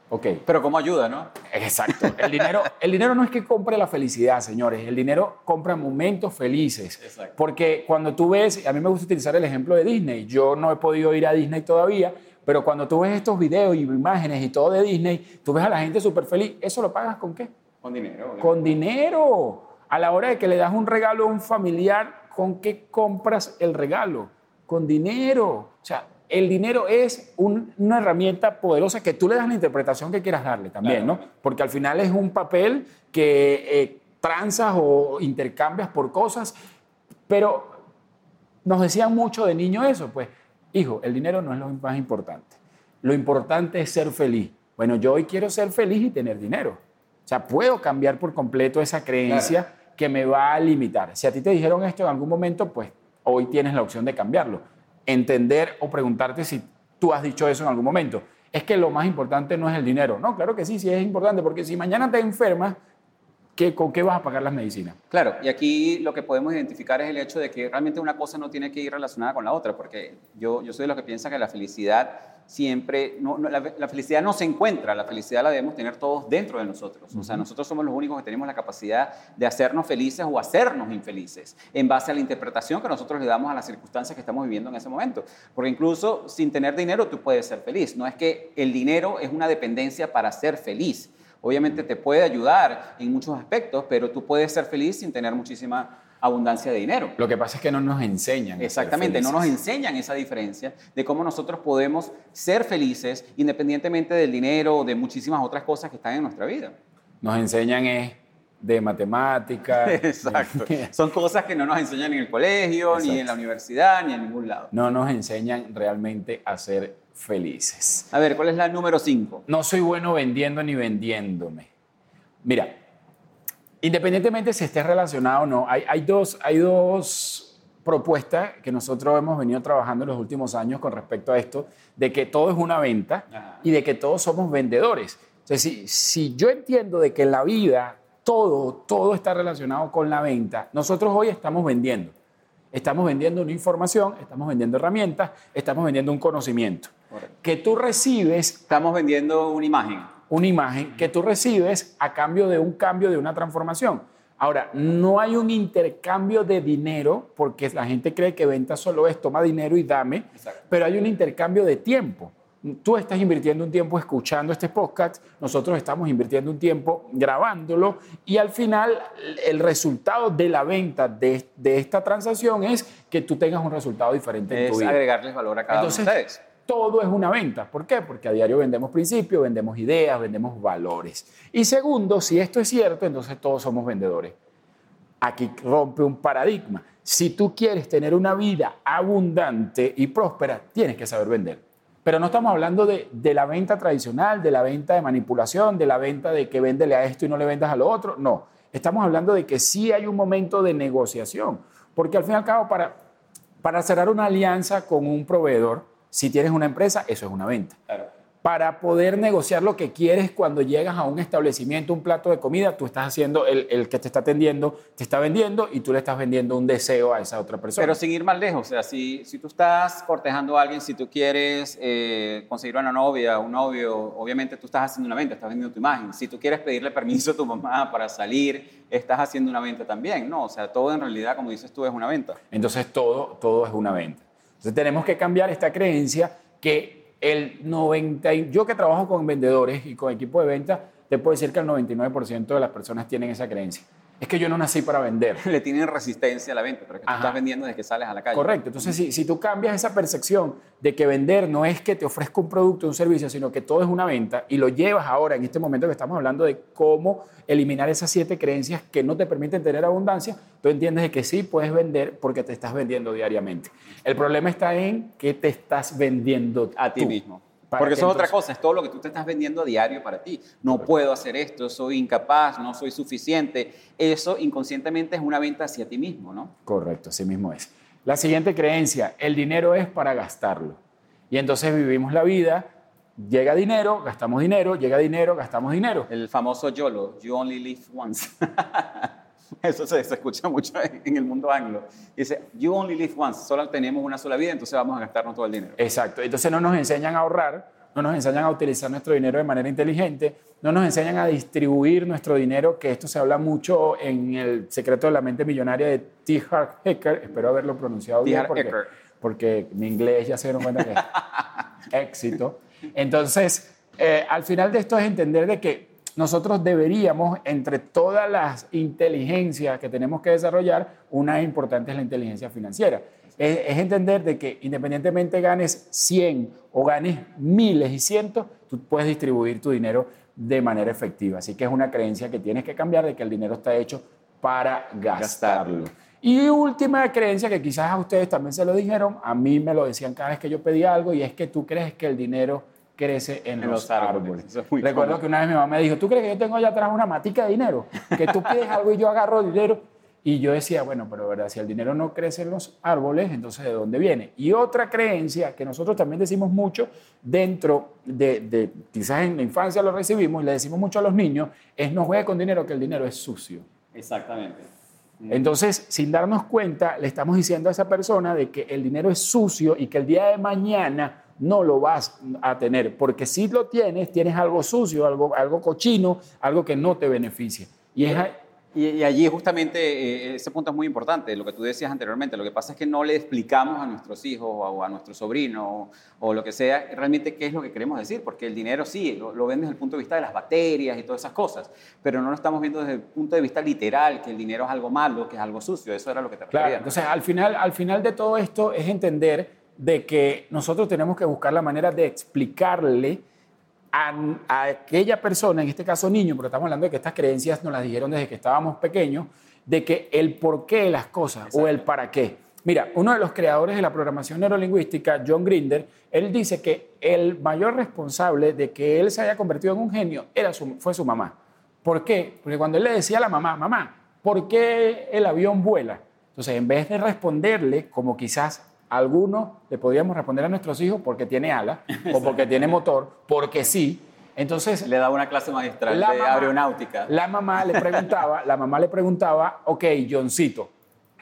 [SPEAKER 2] Ok. Pero ¿cómo ayuda, no?
[SPEAKER 1] Exacto. El dinero, el dinero no es que compre la felicidad, señores. El dinero compra momentos felices. Exacto. Porque cuando tú ves, a mí me gusta utilizar el ejemplo de Disney. Yo no he podido ir a Disney todavía, pero cuando tú ves estos videos y imágenes y todo de Disney, tú ves a la gente súper feliz. ¿Eso lo pagas con qué?
[SPEAKER 2] Con dinero.
[SPEAKER 1] Con dinero. A la hora de que le das un regalo a un familiar, ¿con qué compras el regalo? Con dinero. O sea, el dinero es una herramienta poderosa que tú le das la interpretación que quieras darle también, ¿no? Porque al final es un papel que eh, transas o intercambias por cosas, pero nos decían mucho de niño eso, pues, hijo, el dinero no es lo más importante. Lo importante es ser feliz. Bueno, yo hoy quiero ser feliz y tener dinero. O sea, puedo cambiar por completo esa creencia que me va a limitar. Si a ti te dijeron esto en algún momento, pues hoy tienes la opción de cambiarlo entender o preguntarte si tú has dicho eso en algún momento. Es que lo más importante no es el dinero. No, claro que sí, sí es importante, porque si mañana te enfermas, ¿qué, ¿con qué vas a pagar las medicinas?
[SPEAKER 2] Claro, y aquí lo que podemos identificar es el hecho de que realmente una cosa no tiene que ir relacionada con la otra, porque yo, yo soy de los que piensa que la felicidad siempre, no, la, felicidad no se encuentra, la felicidad la debemos tener todos dentro de nosotros. O sea, nosotros somos los únicos que tenemos la capacidad de hacernos felices o hacernos infelices en base a la interpretación que nosotros le damos a las circunstancias que estamos viviendo en ese momento. Porque incluso sin tener dinero tú puedes ser feliz. No es que el dinero es una dependencia para ser feliz. Obviamente te puede ayudar en muchos aspectos, pero tú puedes ser feliz sin tener muchísima abundancia de dinero.
[SPEAKER 1] Lo que pasa es que no nos enseñan.
[SPEAKER 2] Exactamente, no nos enseñan esa diferencia de cómo nosotros podemos ser felices independientemente del dinero o de muchísimas otras cosas que están en nuestra vida.
[SPEAKER 1] Nos enseñan es de matemáticas. <laughs>
[SPEAKER 2] Exacto. Son cosas que no nos enseñan en el colegio, ni en la universidad, ni en ningún lado.
[SPEAKER 1] No nos enseñan realmente a ser felices.
[SPEAKER 2] A ver, ¿cuál es la número 5?
[SPEAKER 1] No soy bueno vendiendo ni vendiéndome. Mira, Independientemente si esté relacionado o no, hay, dos, hay dos propuestas que nosotros hemos venido trabajando en los últimos años con respecto a esto, de que todo es una venta y de que todos somos vendedores. Entonces, si, si yo entiendo de que en la vida todo, todo está relacionado con la venta, nosotros hoy estamos vendiendo. Estamos vendiendo una información, estamos vendiendo herramientas, estamos vendiendo un conocimiento. Que tú recibes...
[SPEAKER 2] Estamos vendiendo una imagen
[SPEAKER 1] una imagen que tú recibes a cambio de un cambio, de una transformación. Ahora, no hay un intercambio de dinero, porque la gente cree que venta solo es toma dinero y dame, pero hay un intercambio de tiempo. Tú estás invirtiendo un tiempo escuchando este podcast, nosotros estamos invirtiendo un tiempo grabándolo y al final el resultado de la venta de, esta transacción es que tú tengas un resultado diferente
[SPEAKER 2] en tu vida. agregarles valor a cada uno de ustedes
[SPEAKER 1] todo es una venta. ¿Por qué? Porque a diario vendemos principios, vendemos ideas, vendemos valores. Y segundo, si esto es cierto, entonces todos somos vendedores. Aquí rompe un paradigma. Si tú quieres tener una vida abundante y próspera, tienes que saber vender. Pero no estamos hablando de, la venta tradicional, de la venta de manipulación, de la venta de que véndele a esto y no le vendas a lo otro. No, estamos hablando de que sí hay un momento de negociación. Porque al fin y al cabo, para, para cerrar una alianza con un proveedor, si tienes una empresa, eso es una venta. Para poder negociar lo que quieres cuando llegas a un establecimiento, un plato de comida, tú estás haciendo, el, que te está atendiendo te está vendiendo y tú le estás vendiendo un deseo a esa otra persona.
[SPEAKER 2] Pero sin ir más lejos, o sea, si, si tú estás cortejando a alguien, si tú quieres eh, conseguir una novia, un novio, obviamente tú estás haciendo una venta, estás vendiendo tu imagen. Si tú quieres pedirle permiso a tu mamá para salir, estás haciendo una venta también, ¿no? O sea, todo en realidad, como dices tú, es una venta.
[SPEAKER 1] Entonces todo, todo es una venta. Entonces tenemos que cambiar esta creencia que el 90, yo que trabajo con vendedores y con equipo de venta, te puedo decir que el 99% de las personas tienen esa creencia es que yo no nací para vender. <laughs>
[SPEAKER 2] Le tienen resistencia a la venta, pero que tú estás vendiendo desde que sales a la calle.
[SPEAKER 1] Correcto. Entonces, si, si, tú cambias esa percepción de que vender no es que te ofrezca un producto o un servicio, sino que todo es una venta, y lo llevas ahora, en este momento que estamos hablando de cómo eliminar esas siete creencias que no te permiten tener abundancia, tú entiendes de que sí puedes vender porque te estás vendiendo diariamente. El problema está en que te estás vendiendo
[SPEAKER 2] a ti mismo. Porque eso es otra cosa, es todo lo que tú te estás vendiendo a diario para ti. No puedo hacer esto, soy incapaz, no soy suficiente. Eso inconscientemente es una venta hacia ti mismo, ¿no?
[SPEAKER 1] Correcto, así mismo es. La siguiente creencia, el dinero es para gastarlo. Y entonces vivimos la vida, llega dinero, gastamos dinero, llega dinero, gastamos dinero.
[SPEAKER 2] El famoso YOLO, You Only Live Once. <laughs> <laughs> Eso se, escucha mucho en el mundo anglo. Dice, you only live once, solo tenemos una sola vida, entonces vamos a gastarnos todo el dinero.
[SPEAKER 1] Exacto, entonces no nos enseñan a ahorrar, no nos enseñan a utilizar nuestro dinero de manera inteligente, no nos enseñan a distribuir nuestro dinero, que esto se habla mucho en el secreto de la mente millonaria de T. Harv Eker, espero haberlo pronunciado bien porque, porque, mi inglés ya se dieron cuenta que es <laughs> éxito. Entonces, eh, al final de esto es entender de que nosotros deberíamos, entre todas las inteligencias que tenemos que desarrollar, una importante es la inteligencia financiera. Es, entender de que independientemente ganes 100 o ganes miles y cientos, tú puedes distribuir tu dinero de manera efectiva. Así que es una creencia que tienes que cambiar de que el dinero está hecho para gastarlo. Y última creencia que quizás a ustedes también se lo dijeron, a mí me lo decían cada vez que yo pedía algo, y es que tú crees que el dinero crece en, los, árboles. Recuerdo que una vez mi mamá me dijo, ¿tú crees que yo tengo allá atrás una matica de dinero? Que tú pides algo y yo agarro dinero. Y yo decía, bueno, pero verdad, si el dinero no crece en los árboles, entonces ¿de dónde viene? Y otra creencia que nosotros también decimos mucho dentro de, de quizás en la infancia lo recibimos y le decimos mucho a los niños, es no juegue con dinero, que el dinero es sucio.
[SPEAKER 2] Exactamente.
[SPEAKER 1] Entonces, sin darnos cuenta, le estamos diciendo a esa persona de que el dinero es sucio y que el día de mañana no lo vas a tener, porque si lo tienes, tienes algo sucio, algo, algo cochino, algo que no te beneficia.
[SPEAKER 2] Y, y, allí justamente eh, ese punto es muy importante, lo que tú decías anteriormente, lo que pasa es que no le explicamos a nuestros hijos o a, nuestro sobrino o, lo que sea realmente qué es lo que queremos decir, porque el dinero sí, lo, ven desde el punto de vista de las bacterias y todas esas cosas, pero no lo estamos viendo desde el punto de vista literal, que el dinero es algo malo, que es algo sucio, eso era lo que te
[SPEAKER 1] refería. Claro, entonces al final, al final de todo esto es entender de que nosotros tenemos que buscar la manera de explicarle a, aquella persona, en este caso niño, porque estamos hablando de que estas creencias nos las dijeron desde que estábamos pequeños, de que el por qué de las cosas o el para qué. Mira, uno de los creadores de la programación neurolingüística, John Grinder, él dice que el mayor responsable de que él se haya convertido en un genio era fue su mamá. ¿Por qué? Porque cuando él le decía a la mamá, mamá, ¿por qué el avión vuela? Entonces, en vez de responderle como quizás algunos le podríamos responder a nuestros hijos porque tiene ala o porque tiene motor, porque sí. Entonces
[SPEAKER 2] le daba una clase magistral de aeronáutica.
[SPEAKER 1] La mamá le preguntaba, la mamá le preguntaba, ok, Johncito,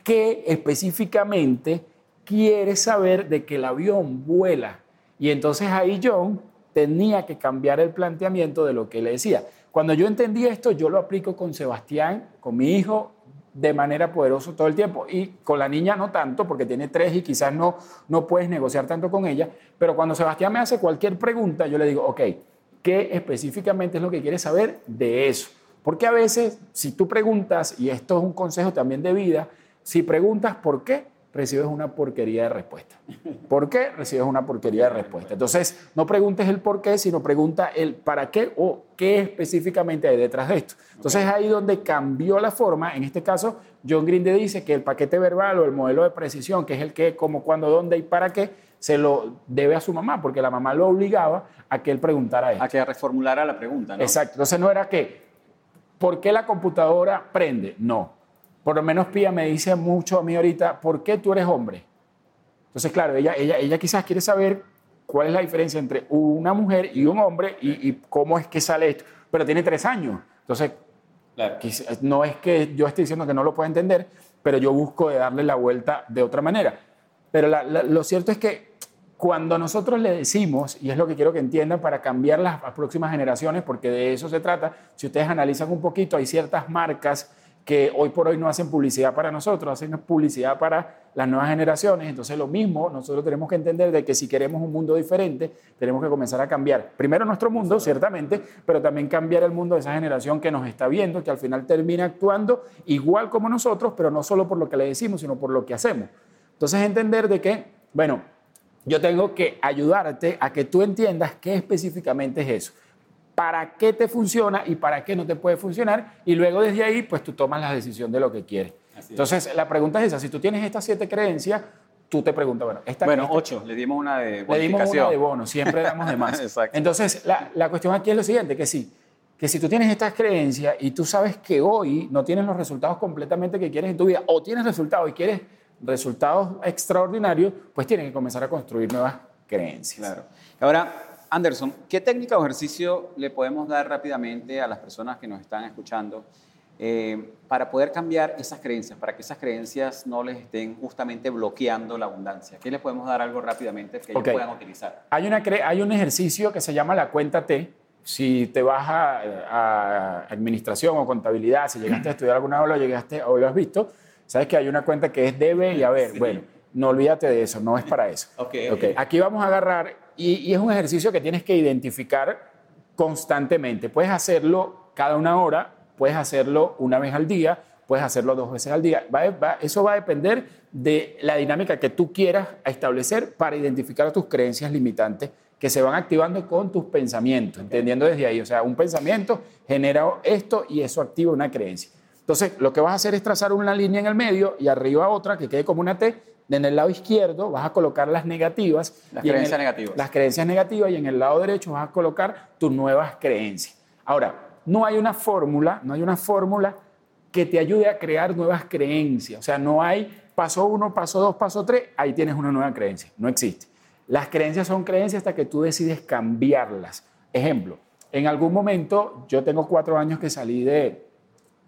[SPEAKER 1] ¿qué específicamente quieres saber de que el avión vuela? Y entonces ahí John tenía que cambiar el planteamiento de lo que le decía. Cuando yo entendí esto, yo lo aplico con Sebastián, con mi hijo, de manera poderosa todo el tiempo. Y con la niña no tanto, porque tiene tres y quizás no, no puedes negociar tanto con ella. Pero cuando Sebastián me hace cualquier pregunta, yo le digo, ok, ¿qué específicamente es lo que quieres saber de eso? Porque a veces, si tú preguntas, y esto es un consejo también de vida, si preguntas por qué, recibes una porquería de respuesta. ¿Por qué? Recibes una porquería de respuesta. Entonces, no preguntes el por qué, sino pregunta el para qué o qué específicamente hay detrás de esto. Entonces, es ahí donde cambió la forma. En este caso, John Grinde dice que el paquete verbal o el modelo de precisión, que es el qué, cómo, cuándo, dónde y para qué, se lo debe a su mamá, porque la mamá lo obligaba a que él preguntara esto.
[SPEAKER 2] A que reformulara la pregunta, ¿no?
[SPEAKER 1] Exacto. Entonces, no era que, ¿por qué la computadora prende? No por lo menos Pía me dice mucho a mí ahorita, ¿por qué tú eres hombre? Entonces, claro, ella, ella, ella quizás quiere saber cuál es la diferencia entre una mujer y un hombre y, cómo es que sale esto. Pero tiene tres años. Entonces, no es que yo esté diciendo que no lo pueda entender, pero yo busco de darle la vuelta de otra manera. Pero lo cierto es que cuando nosotros le decimos, y es lo que quiero que entiendan para cambiar las próximas generaciones, porque de eso se trata, si ustedes analizan un poquito, hay ciertas marcas que hoy por hoy no hacen publicidad para nosotros, hacen publicidad para las nuevas generaciones. Entonces lo mismo, nosotros tenemos que entender de que si queremos un mundo diferente, tenemos que comenzar a cambiar. Primero nuestro mundo, ciertamente, pero también cambiar el mundo de esa generación que nos está viendo, que al final termina actuando igual como nosotros, pero no solo por lo que le decimos, sino por lo que hacemos. Entonces entender de que, bueno, yo tengo que ayudarte a que tú entiendas qué específicamente es eso para qué te funciona y para qué no te puede funcionar, y luego desde ahí, pues tú tomas la decisión de lo que quieres. Entonces, la pregunta es esa, si tú tienes estas siete creencias, tú te preguntas, bueno, esta
[SPEAKER 2] Bueno,
[SPEAKER 1] esta-
[SPEAKER 2] ocho, le dimos una de
[SPEAKER 1] le dimos una de bono, siempre damos de más. <laughs>
[SPEAKER 2] Exacto.
[SPEAKER 1] Entonces, la, la cuestión aquí es lo siguiente, que sí, que si tú tienes estas creencias y tú sabes que hoy no tienes los resultados completamente que quieres en tu vida, o tienes resultados y quieres resultados extraordinarios, pues tienes que comenzar a construir nuevas creencias.
[SPEAKER 2] Claro. Ahora, Anderson, ¿qué técnica o ejercicio le podemos dar rápidamente a las personas que nos están escuchando eh, para poder cambiar esas creencias, para que esas creencias no les estén justamente bloqueando la abundancia? ¿Qué les podemos dar algo rápidamente que ellos puedan utilizar?
[SPEAKER 1] Hay, una, hay un ejercicio que se llama la cuenta T. Si te vas a, a administración o contabilidad, si llegaste a estudiar alguna o lo llegaste o lo has visto, sabes que hay una cuenta que es debe y haber.
[SPEAKER 2] Sí.
[SPEAKER 1] Bueno, no olvídate de eso, no es para eso.
[SPEAKER 2] Ok,
[SPEAKER 1] Ok,
[SPEAKER 2] ok.
[SPEAKER 1] Aquí vamos a agarrar y, y es un ejercicio que tienes que identificar constantemente. Puedes hacerlo cada una hora, puedes hacerlo una vez al día, puedes hacerlo dos veces al día. Va- va- eso va a depender de la dinámica que tú quieras establecer para identificar tus creencias limitantes que se van activando con tus pensamientos, entendiendo desde ahí. O sea, un pensamiento genera esto y eso activa una creencia. Entonces, lo que vas a hacer es trazar una línea en el medio y arriba otra que quede como una T. En el lado izquierdo vas a colocar las negativas.
[SPEAKER 2] Las creencias
[SPEAKER 1] el-
[SPEAKER 2] negativas.
[SPEAKER 1] Las creencias negativas y en el lado derecho vas a colocar tus nuevas creencias. Ahora, no hay una fórmula, no hay una fórmula que te ayude a crear nuevas creencias. O sea, no hay paso uno, paso dos, paso tres, ahí tienes una nueva creencia. No existe. Las creencias son creencias hasta que tú decides cambiarlas. Ejemplo, en algún momento, yo tengo cuatro años que salí de,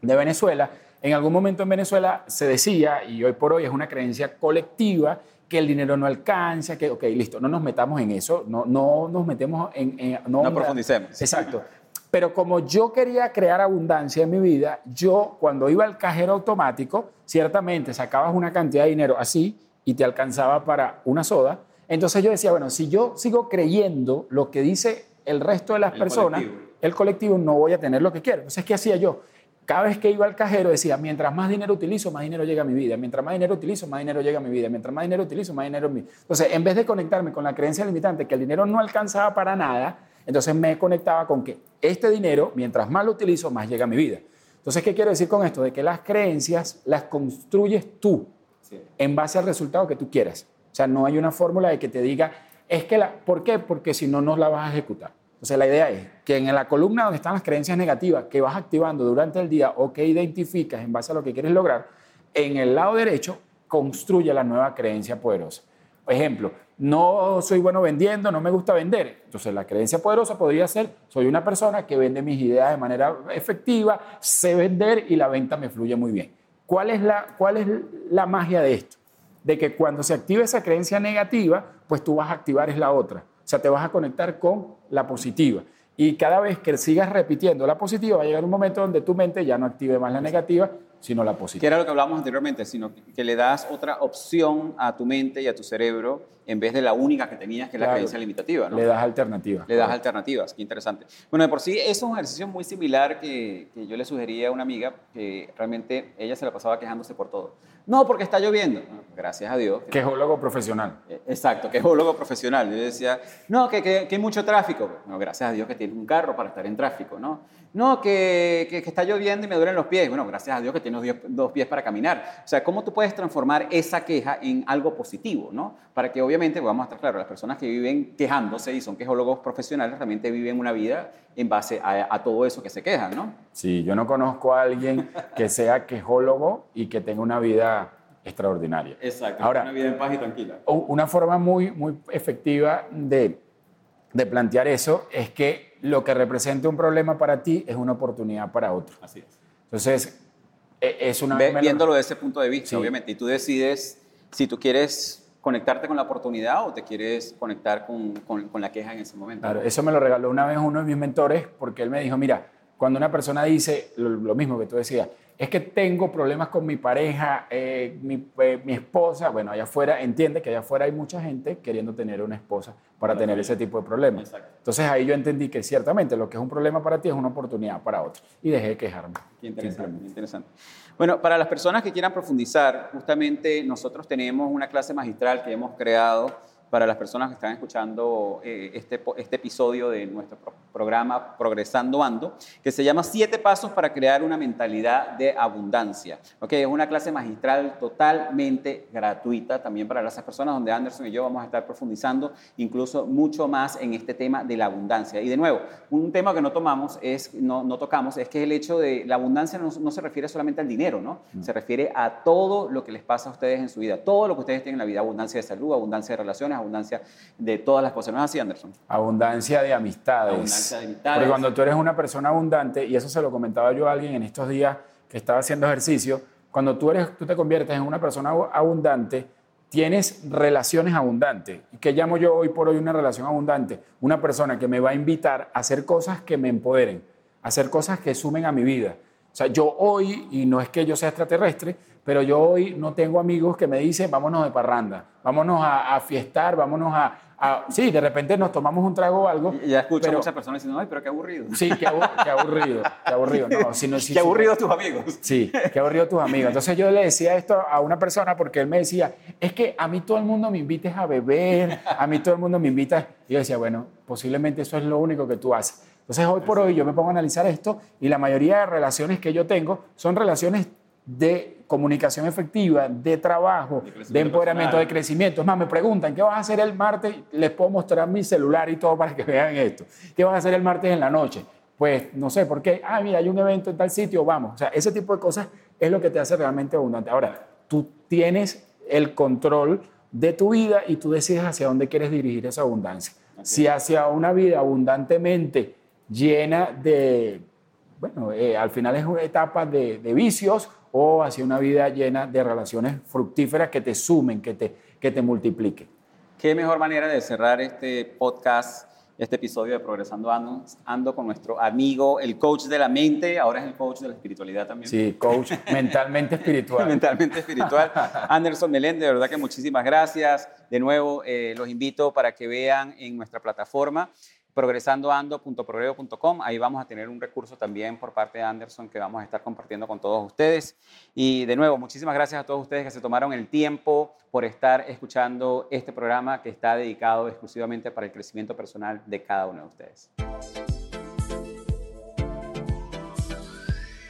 [SPEAKER 1] de Venezuela, en algún momento en Venezuela se decía, y hoy por hoy es una creencia colectiva, que el dinero no alcanza, que, ok, listo, no nos metamos en eso, no, no nos metemos en... en-
[SPEAKER 2] No profundicemos.
[SPEAKER 1] Exacto. Pero como yo quería crear abundancia en mi vida, yo cuando iba al cajero automático, ciertamente sacabas una cantidad de dinero así y te alcanzaba para una soda. Entonces yo decía, bueno, si yo sigo creyendo lo que dice el resto de las
[SPEAKER 2] El
[SPEAKER 1] personas,
[SPEAKER 2] colectivo.
[SPEAKER 1] el colectivo no voy a tener lo que quiero. Entonces, ¿qué hacía yo? Cada vez que iba al cajero decía, mientras más dinero utilizo, más dinero llega a mi vida. Mientras más dinero utilizo, más dinero llega a mi vida. Mientras más dinero utilizo, más dinero... mi-". Entonces, en vez de conectarme con la creencia limitante que el dinero no alcanzaba para nada, entonces me conectaba con que este dinero, mientras más lo utilizo, más llega a mi vida. Entonces, ¿qué quiero decir con esto? De que las creencias las construyes tú
[SPEAKER 2] Sí.
[SPEAKER 1] en base al resultado que tú quieras. O sea, no hay una fórmula de que te diga, es que la, ¿por qué? Porque si no, no la vas a ejecutar. Entonces, la idea es que en la columna donde están las creencias negativas que vas activando durante el día o que identificas en base a lo que quieres lograr, en el lado derecho construye la nueva creencia poderosa. Ejemplo, no soy bueno vendiendo, no me gusta vender. Entonces, la creencia poderosa podría ser, soy una persona que vende mis ideas de manera efectiva, sé vender y la venta me fluye muy bien. ¿Cuál es la, cuál es la magia de esto? De que cuando se active esa creencia negativa, pues tú vas a activar es la otra. O sea, te vas a conectar con la positiva. Y cada vez que sigas repitiendo la positiva, va a llegar un momento donde tu mente ya no active más la negativa, sino la
[SPEAKER 2] Que
[SPEAKER 1] positiva.
[SPEAKER 2] era lo que hablábamos anteriormente, sino que- que le das otra opción a tu mente y a tu cerebro en vez de la única que tenías, que es la
[SPEAKER 1] Claro.
[SPEAKER 2] creencia limitativa. ¿no?
[SPEAKER 1] Le das alternativa.
[SPEAKER 2] Le das alternativas, qué interesante. Bueno, de por sí, eso es un ejercicio muy similar que, que yo le sugería a una amiga que realmente ella se la pasaba quejándose por todo. No, porque está lloviendo. No, gracias a Dios.
[SPEAKER 1] Quejólogo profesional.
[SPEAKER 2] Eh, Exacto, que es geólogo profesional. Yo decía, no, que, que- que hay mucho tráfico. No, gracias a Dios que tiene un carro para estar en tráfico, ¿no? No, que, que- que está lloviendo y me duelen los pies. Bueno, gracias a Dios que tienes dos, pies para caminar. O sea, ¿cómo tú puedes transformar esa queja en algo positivo, ¿no? Para que obviamente, vamos a estar claros, las personas que viven quejándose y son quejólogos profesionales realmente viven una vida en base a, a todo eso que se quejan, ¿no?
[SPEAKER 1] Sí, yo no conozco a alguien que sea quejólogo y que tenga una vida extraordinaria.
[SPEAKER 2] Exacto.
[SPEAKER 1] Ahora,
[SPEAKER 2] una vida en paz y tranquila.
[SPEAKER 1] una forma muy, muy efectiva de, de plantear eso es que lo que representa un problema para ti es una oportunidad para otro.
[SPEAKER 2] Así es.
[SPEAKER 1] Entonces, e- es una...
[SPEAKER 2] Ve- viéndolo desde ese punto de vista,
[SPEAKER 1] Sí.
[SPEAKER 2] obviamente. Y tú decides si tú quieres conectarte con la oportunidad o te quieres conectar con, con- con la queja en ese momento.
[SPEAKER 1] Claro, eso me lo regaló una vez uno de mis mentores porque él me dijo, mira, cuando una persona dice lo, lo mismo que tú decías, es que tengo problemas con mi pareja, eh, mi, eh, mi esposa, bueno, allá afuera, entiende que allá afuera hay mucha gente queriendo tener una esposa para tener
[SPEAKER 2] sí.
[SPEAKER 1] ese tipo de problemas.
[SPEAKER 2] Exacto.
[SPEAKER 1] Entonces ahí yo entendí que ciertamente lo que es un problema para ti es una oportunidad para otro. Y dejé de quejarme.
[SPEAKER 2] Qué interesante, qué interesante. Bueno, para las personas que quieran profundizar, justamente nosotros tenemos una clase magistral que hemos creado para las personas que están escuchando eh, este, este episodio de nuestro programa Progresando Ando, que se llama Siete Pasos para crear una mentalidad de abundancia. Okay, es una clase magistral totalmente gratuita también para las personas donde Anderson y yo vamos a estar profundizando incluso mucho más en este tema de la abundancia. Y de nuevo, un tema que no tomamos es, no, no tocamos es que el hecho de la abundancia no, no se refiere solamente al dinero, ¿no? Mm. Se refiere a todo lo que les pasa a ustedes en su vida, todo lo que ustedes tienen en la vida, abundancia de salud, abundancia de relaciones, abundancia de todas las cosas. ¿No es así, Anderson?
[SPEAKER 1] Abundancia de amistades. Abundancia de amistades. Porque cuando tú eres una persona abundante, y eso se lo comentaba yo a alguien en estos días que estaba haciendo ejercicio, cuando tú, eres, tú te conviertes en una persona abundante, tienes relaciones abundantes. ¿Qué llamo yo hoy por hoy una relación abundante? Una persona que me va a invitar a hacer cosas que me empoderen, a hacer cosas que sumen a mi vida. O sea, yo hoy, y no es que yo sea extraterrestre, pero yo hoy no tengo amigos que me dicen, vámonos de parranda, vámonos a, fiestar, vámonos a, Sí, de repente nos tomamos un trago o algo.
[SPEAKER 2] Y ya escucho a muchas personas diciendo, ay, pero qué aburrido.
[SPEAKER 1] Sí, qué, aburrido, qué aburrido. No,
[SPEAKER 2] si <laughs> qué aburrido tus amigos.
[SPEAKER 1] Sí, qué aburrido tus amigos. Entonces yo le decía esto a una persona porque él me decía, es que a mí todo el mundo me invites a beber, a mí todo el mundo me invita. Y yo decía, bueno, posiblemente eso es lo único que tú haces. Entonces hoy por hoy yo me pongo a analizar esto y la mayoría de relaciones que yo tengo son relaciones de comunicación efectiva, de trabajo, de, empoderamiento, de crecimiento. Es más, me preguntan, ¿qué vas a hacer el martes? Les puedo mostrar mi celular y todo para que <laughs> vean esto. ¿Qué vas a hacer el martes en la noche? Pues no sé por qué. Ah, mira, hay un evento en tal sitio, vamos. O sea, ese tipo de cosas es lo que te hace realmente abundante. Ahora, tú tienes el control de tu vida y tú decides hacia dónde quieres dirigir esa abundancia. Si hacia una vida abundantemente llena de, bueno, eh, al final es una etapa de, de vicios o hacia una vida llena de relaciones fructíferas que te sumen, que te, que te multipliquen.
[SPEAKER 2] Qué mejor manera de cerrar este podcast, este episodio de Progresando Ando, ando con nuestro amigo, el coach de la mente, ahora es el coach de la espiritualidad también.
[SPEAKER 1] Sí, coach <laughs> mentalmente espiritual.
[SPEAKER 2] mentalmente espiritual. <laughs> Anderson Meléndez, de verdad que muchísimas gracias. De nuevo, eh, los invito para que vean en nuestra plataforma progresandoando.progreso.com. Ahí vamos a tener un recurso también por parte de Anderson que vamos a estar compartiendo con todos ustedes. Y de nuevo, muchísimas gracias a todos ustedes que se tomaron el tiempo por estar escuchando este programa que está dedicado exclusivamente para el crecimiento personal de cada uno de ustedes.